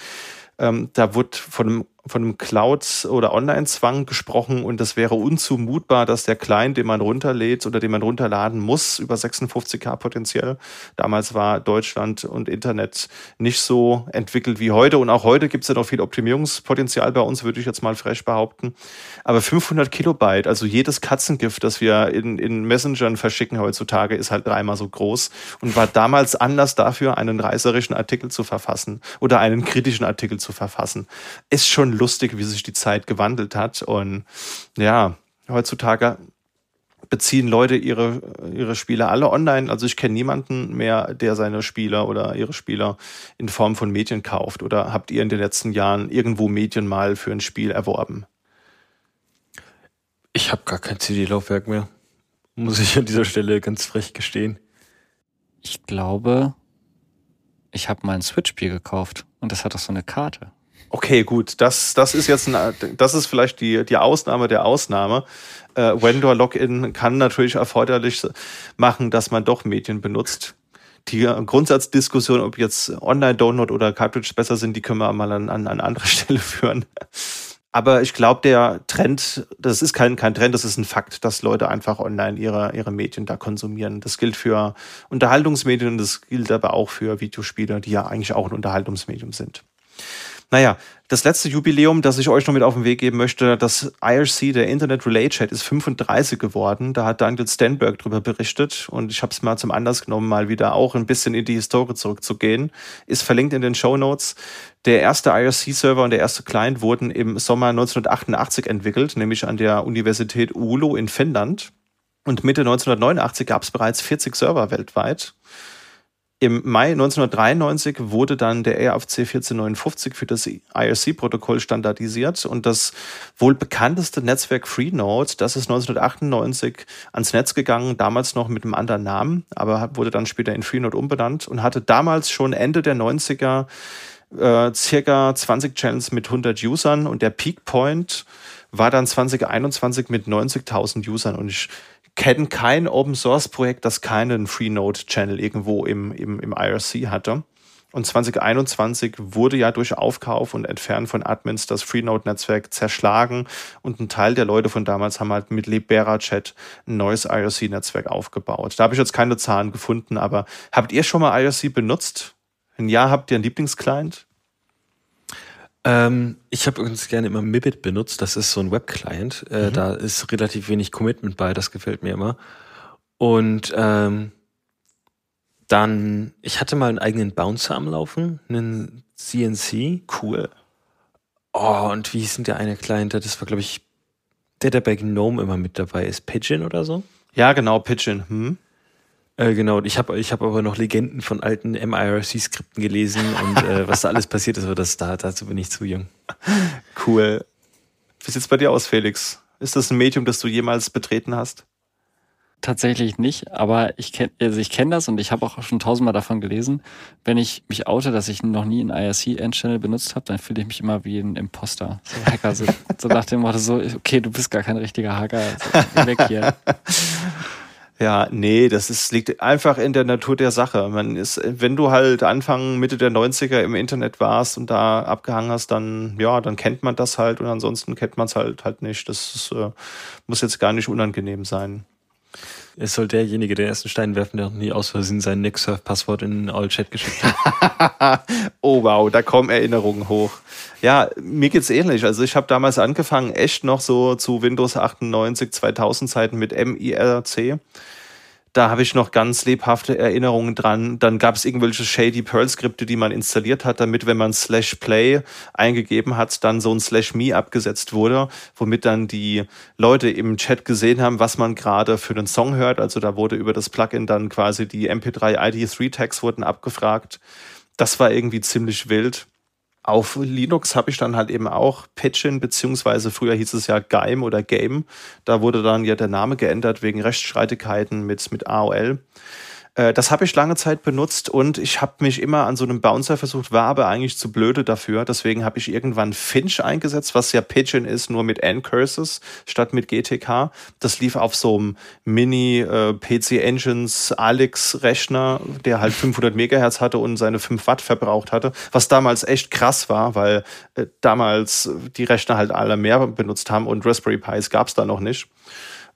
Ähm, da wurde von einem von einem Cloud- oder Online-Zwang gesprochen und das wäre unzumutbar, dass der Client, den man runterlädt oder den man runterladen muss, über 56k potenziell. Damals war Deutschland und Internet nicht so entwickelt wie heute und auch heute gibt es ja noch viel Optimierungspotenzial bei uns, würde ich jetzt mal frech behaupten. Aber 500 Kilobyte, also jedes Katzengift, das wir in, in Messengern verschicken heutzutage, ist halt dreimal so groß und war damals Anlass dafür, einen reißerischen Artikel zu verfassen oder einen kritischen Artikel zu verfassen. Ist schon lustig, wie sich die Zeit gewandelt hat. Und ja, heutzutage beziehen Leute ihre, ihre Spiele alle online. Also ich kenne niemanden mehr, der seine Spieler oder ihre Spieler in Form von Medien kauft. Oder habt ihr in den letzten Jahren irgendwo Medien mal für ein Spiel erworben? Ich habe gar kein CD-Laufwerk mehr. Muss ich an dieser Stelle ganz frech gestehen. Ich glaube, ich habe mal ein Switch-Spiel gekauft und das hat auch so eine Karte. Okay, gut, das, das ist jetzt ein, das ist vielleicht die, die Ausnahme der Ausnahme. Äh, Vendor Login kann natürlich erforderlich machen, dass man doch Medien benutzt. Die Grundsatzdiskussion, ob jetzt Online-Download oder Cartridge besser sind, die können wir mal an, an, an anderer Stelle führen. Aber ich glaube, der Trend, das ist kein, kein Trend, das ist ein Fakt, dass Leute einfach online ihre, ihre Medien da konsumieren. Das gilt für Unterhaltungsmedien und das gilt aber auch für Videospiele, die ja eigentlich auch ein Unterhaltungsmedium sind. Naja, das letzte Jubiläum, das ich euch noch mit auf den Weg geben möchte, das IRC, der Internet Relay Chat, ist 35 geworden. Da hat Daniel Stenberg drüber berichtet und ich habe es mal zum Anlass genommen, mal wieder auch ein bisschen in die Historie zurückzugehen. Ist verlinkt in den Show Notes. Der erste IRC-Server und der erste Client wurden im Sommer 1988 entwickelt, nämlich an der Universität Oulu in Finnland. Und Mitte 1989 gab es bereits 40 Server weltweit. Im Mai 1993 wurde dann der RFC 1459 für das IRC-Protokoll standardisiert und das wohl bekannteste Netzwerk Freenode, das ist 1998 ans Netz gegangen, damals noch mit einem anderen Namen, aber wurde dann später in Freenode umbenannt und hatte damals schon Ende der 90er äh, circa 20 Channels mit 100 Usern und der Peak Point war dann 2021 mit 90.000 Usern und ich kenne kein Open Source Projekt, das keinen Freenode Channel irgendwo im, im, im IRC hatte. Und 2021 wurde ja durch Aufkauf und Entfernen von Admins das Freenode-Netzwerk zerschlagen und ein Teil der Leute von damals haben halt mit Libera Chat ein neues IRC-Netzwerk aufgebaut. Da habe ich jetzt keine Zahlen gefunden, aber habt ihr schon mal IRC benutzt? Ein Jahr habt ihr einen Lieblingsclient? Ähm, ich habe übrigens gerne immer Mibit benutzt. Das ist so ein Web-Client. Äh, mhm. Da ist relativ wenig Commitment bei. Das gefällt mir immer. Und ähm, dann, ich hatte mal einen eigenen Bouncer am Laufen, einen CNC. Cool. Oh, und wie hieß denn der eine Client? Das war, glaube ich, der, der bei GNOME immer mit dabei ist. Pigeon oder so? Ja, genau, Pigeon. Hm. Äh, genau, ich habe ich hab aber noch Legenden von alten MIRC-Skripten gelesen und äh, was da alles passiert ist, aber das, da, dazu bin ich zu jung. Cool. Wie sieht's bei dir aus, Felix? Ist das ein Medium, das du jemals betreten hast? Tatsächlich nicht, aber ich kenne also ich kenn das und ich habe auch schon tausendmal davon gelesen. Wenn ich mich oute, dass ich noch nie einen IRC-Endchannel benutzt habe, dann fühle ich mich immer wie ein Imposter. So Hacker, so, so nach dem Motto so, okay, du bist gar kein richtiger Hacker, also, weg hier. Ja, nee, das ist, liegt einfach in der Natur der Sache. Man ist, wenn du halt Anfang, Mitte der 90er im Internet warst und da abgehangen hast, dann, ja, dann kennt man das halt und ansonsten kennt man es halt halt nicht. Das ist, äh, muss jetzt gar nicht unangenehm sein. Es soll derjenige der ersten Stein werfen, der noch nie aus Versehen sein Nextsurf-Passwort in den All-Chat geschickt hat. oh wow, da kommen Erinnerungen hoch. Ja, mir geht's ähnlich. Also ich habe damals angefangen, echt noch so zu Windows 98, 2000 Zeiten mit MIRC. Da habe ich noch ganz lebhafte Erinnerungen dran. Dann gab es irgendwelche shady Perl-Skripte, die man installiert hat, damit, wenn man slash play eingegeben hat, dann so ein slash me abgesetzt wurde, womit dann die Leute im Chat gesehen haben, was man gerade für einen Song hört. Also da wurde über das Plugin dann quasi die MP3 ID3-Tags wurden abgefragt. Das war irgendwie ziemlich wild. Auf Linux habe ich dann halt eben auch Patchin, beziehungsweise früher hieß es ja Game oder Game. Da wurde dann ja der Name geändert wegen Rechtsstreitigkeiten mit, mit AOL. Äh, das habe ich lange Zeit benutzt und ich habe mich immer an so einem Bouncer versucht, war aber eigentlich zu blöde dafür. Deswegen habe ich irgendwann Finch eingesetzt, was ja Pigeon ist, nur mit N-Curses statt mit GTK. Das lief auf so einem Mini äh, der halt 500 Megahertz hatte und seine 5 Watt verbraucht hatte, was damals echt krass war, weil äh, damals die Rechner halt alle mehr benutzt haben und Raspberry Pis gab es da noch nicht.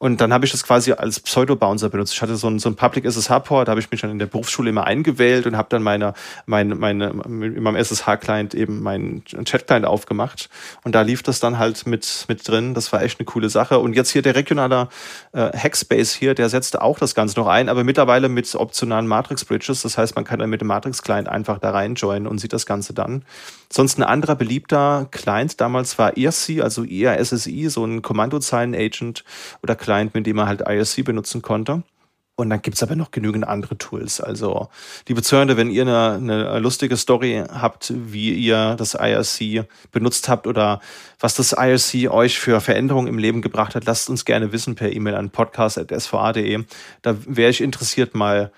Und dann habe ich das quasi als Pseudo-Bouncer benutzt. Ich hatte so ein, so ein Public SSH-Port, da habe ich mich dann in der Berufsschule immer eingewählt und habe dann meine, meine, meine, in meinem SSH-Client eben meinen Chat-Client aufgemacht. Und da lief das dann halt mit, mit drin. Das war echt eine coole Sache. Und jetzt hier der regionale äh, Hackspace hier, der setzte auch das Ganze noch ein, aber mittlerweile mit optionalen Matrix-Bridges. Das heißt, man kann dann mit dem Matrix-Client einfach da rein joinen und sieht das Ganze dann. Sonst ein anderer beliebter Client damals war IRC, also IRSSI, so ein Kommandozeilen-Agent oder Client Client, mit dem man halt IRC benutzen konnte. Und dann gibt es aber noch genügend andere Tools. Also, liebe Zuhörende, wenn ihr eine, eine lustige Story habt, wie ihr das IRC benutzt habt oder was das IRC euch für Veränderungen im Leben gebracht hat, lasst uns gerne wissen per E-Mail an podcast.sva.de. Da wäre ich interessiert, mal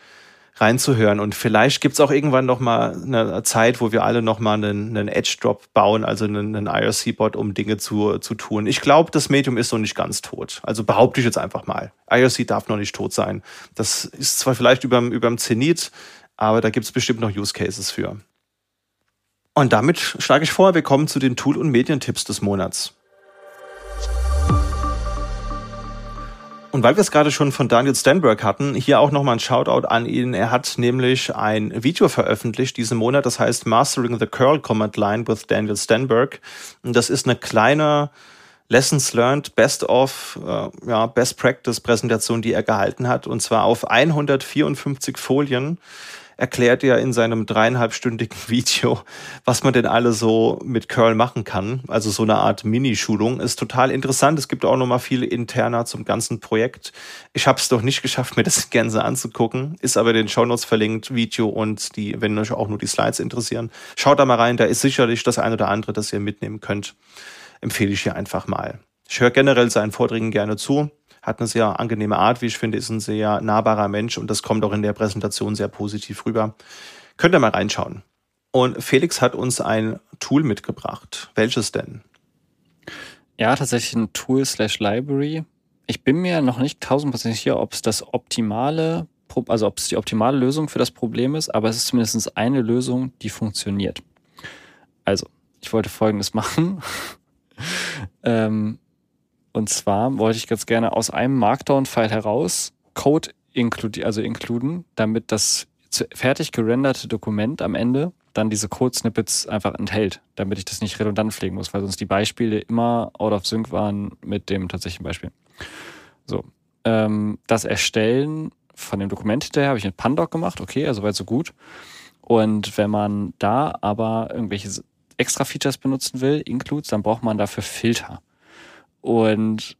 reinzuhören. Und vielleicht gibt's auch irgendwann noch mal eine Zeit, wo wir alle noch mal einen, einen Edge-Drop bauen, also einen, einen IRC-Bot, um Dinge zu, zu tun. Ich glaube, das Medium ist noch nicht ganz tot. Also behaupte ich jetzt einfach mal. IRC darf noch nicht tot sein. Das ist zwar vielleicht überm, überm Zenit, aber da gibt's bestimmt noch Use Cases für. Und damit schlage ich vor, wir kommen zu den Tool- und Medientipps des Monats. Und weil wir es gerade schon von Daniel Stenberg hatten, hier auch nochmal ein Shoutout an ihn. Er hat nämlich ein Video veröffentlicht diesen Monat, das heißt Mastering the Curl Command Line with Daniel Stenberg. Und das ist eine kleine Lessons Learned Best of, äh, ja, Best Practice Präsentation, die er gehalten hat. Und zwar auf 154 Folien erklärt er in seinem dreieinhalbstündigen Video, was man denn alle so mit Curl machen kann. Also so eine Art Mini-Schulung. Ist total interessant. Es gibt auch nochmal viele interner zum ganzen Projekt. Ich habe es doch nicht geschafft, mir das Gänse anzugucken. Ist aber in den Shownotes verlinkt, Video und die, wenn euch auch nur die Slides interessieren. Schaut da mal rein, da ist sicherlich das eine oder andere, das ihr mitnehmen könnt. Empfehle ich hier einfach mal. Ich höre generell seinen Vorträgen gerne zu hat eine sehr angenehme Art, wie ich finde, ist ein sehr nahbarer Mensch und das kommt auch in der Präsentation sehr positiv rüber. Könnt ihr mal reinschauen. Und Felix hat uns ein Tool mitgebracht. Welches denn? Ja, tatsächlich ein Tool slash Library. Ich bin mir noch nicht tausendprozentig sicher, ob es das optimale, also ob es die optimale Lösung für das Problem ist, aber es ist zumindest eine Lösung, die funktioniert. Also, ich wollte Folgendes machen. ähm, und zwar wollte ich ganz gerne aus einem Markdown-File heraus Code inkludi also inkluden, damit das fertig gerenderte Dokument am Ende dann diese Code-Snippets einfach enthält, damit ich das nicht redundant pflegen muss, weil sonst die Beispiele immer out of sync waren mit dem tatsächlichen Beispiel. So. Ähm, das Erstellen von dem Dokument hinterher habe ich mit Pandoc gemacht, okay, also weit so gut. Und wenn man da aber irgendwelche extra Features benutzen will, Includes, dann braucht man dafür Filter. Und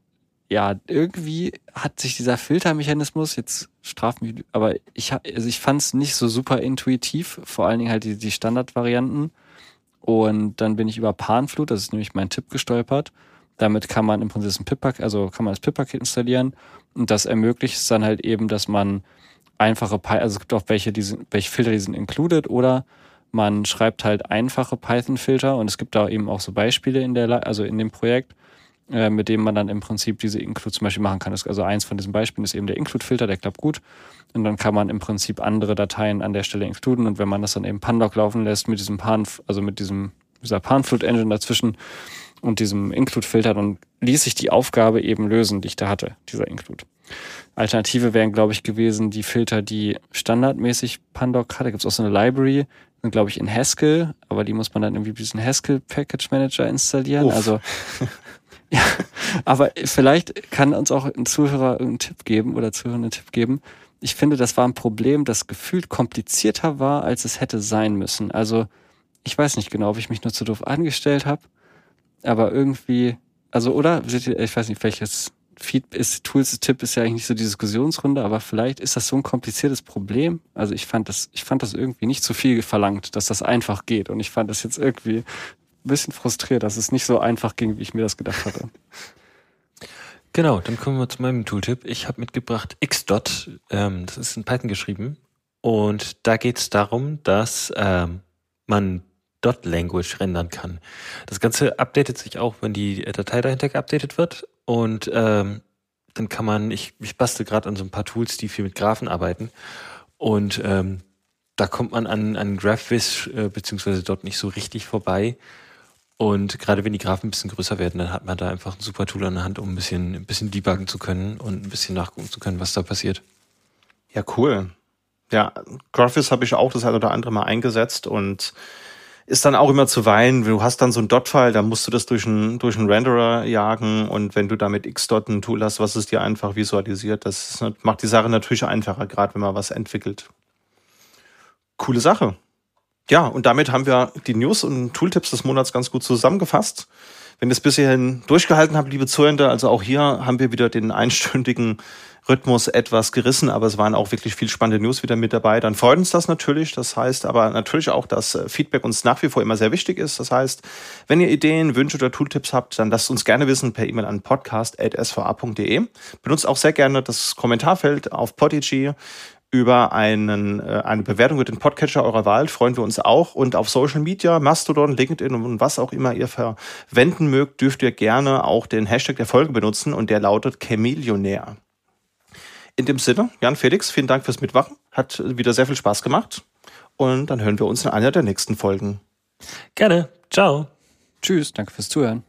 ja, irgendwie hat sich dieser Filtermechanismus, jetzt straft mich, aber ich, also ich fand es nicht so super intuitiv, vor allen Dingen halt die, die Standardvarianten. Und dann bin ich über Panflut, das ist nämlich mein Tipp, gestolpert. Damit kann man im Prinzip das pip also kann man das pip-Paket installieren. Und das ermöglicht es dann halt eben, dass man einfache, also es gibt auch welche, die sind, welche Filter, die sind included oder man schreibt halt einfache Python-Filter und es gibt da eben auch so Beispiele in der, also in dem Projekt äh, mit dem man dann im Prinzip diese Include zum Beispiel machen kann. Also eins von diesen Beispielen ist eben der Include-Filter, der klappt gut. Und dann kann man im Prinzip andere Dateien an der Stelle includen. Und wenn man das dann eben Pandoc laufen lässt mit diesem Pan, also mit diesem, dieser Panflood-Engine dazwischen und diesem Include-Filter, dann ließ sich die Aufgabe eben lösen, die ich da hatte, dieser Include. Alternative wären, glaube ich, gewesen die Filter, die standardmäßig Pandoc hat. Da gibt es auch so eine Library, sind, glaube ich, in Haskell, aber die muss man dann irgendwie diesen Haskell Package Manager installieren. Uff. Also Ja, aber vielleicht kann uns auch ein Zuhörer einen Tipp geben oder Zuhörer einen Tipp geben. ich finde, das war ein Problem, das gefühlt komplizierter war, als es hätte sein müssen. Also ich weiß nicht genau, ob ich mich nur zu doof angestellt habe, aber irgendwie, also oder, ich weiß nicht, welches Feed ist, Tools-Tipp ist ja eigentlich nicht so die Diskussionsrunde, aber vielleicht ist das so ein kompliziertes Problem. Also ich fand das, ich fand das irgendwie nicht zu viel verlangt, dass das einfach geht. Und ich fand das jetzt irgendwie bisschen frustriert, dass es nicht so einfach ging, wie ich mir das gedacht hatte. Genau, dann kommen wir zu meinem Tooltip. Ich habe mitgebracht Xdot, ähm, das ist in Python geschrieben. Und da geht es darum, dass ähm, man Dot Language rendern kann. Das Ganze updatet sich auch, wenn die Datei dahinter geupdatet wird. Und ähm, dann kann man, ich, ich bastel gerade an so ein paar Tools, die viel mit Graphen arbeiten. Und ähm, da kommt man an, an GraphViz äh, beziehungsweise dort nicht so richtig vorbei. Und gerade wenn die Graphen ein bisschen größer werden, dann hat man da einfach ein super Tool an der Hand, um ein bisschen, ein bisschen debuggen zu können und ein bisschen nachgucken zu können, was da passiert. Ja, cool. Ja, GraphViz habe ich auch das ein oder andere Mal eingesetzt und ist dann auch immer zu weinen. Du hast dann so ein Dot-File, da musst du das durch einen durch einen Renderer jagen und wenn du damit Xdot ein Tool hast, was es dir einfach visualisiert, das macht die Sache natürlich einfacher, gerade wenn man was entwickelt. Coole Sache. Ja, und damit haben wir die News und Tooltips des Monats ganz gut zusammengefasst. Wenn ihr es bisher durchgehalten habt, liebe Zuhörer, also auch hier haben wir wieder den einstündigen Rhythmus etwas gerissen, aber es waren auch wirklich viel spannende News wieder mit dabei. Dann freut uns das natürlich. Das heißt aber natürlich auch, dass äh, Feedback uns nach wie vor immer sehr wichtig ist. Das heißt, wenn ihr Ideen, Wünsche oder Tooltips habt, dann lasst uns gerne wissen per E-Mail an podcast.sva.de. Benutzt auch sehr gerne das Kommentarfeld auf Podigy über einen, äh, eine Bewertung mit den Podcatcher eurer Wahl freuen wir uns auch. Und auf Social Media, Mastodon, LinkedIn und was auch immer ihr verwenden mögt, dürft ihr gerne auch den Hashtag der Folge benutzen und der lautet Chameleonär. In dem Sinne, Jan Felix, vielen Dank fürs Mitmachen. Hat wieder sehr viel Spaß gemacht. Und dann hören wir uns in einer der nächsten Folgen. Gerne. Ciao. Tschüss. Danke fürs Zuhören.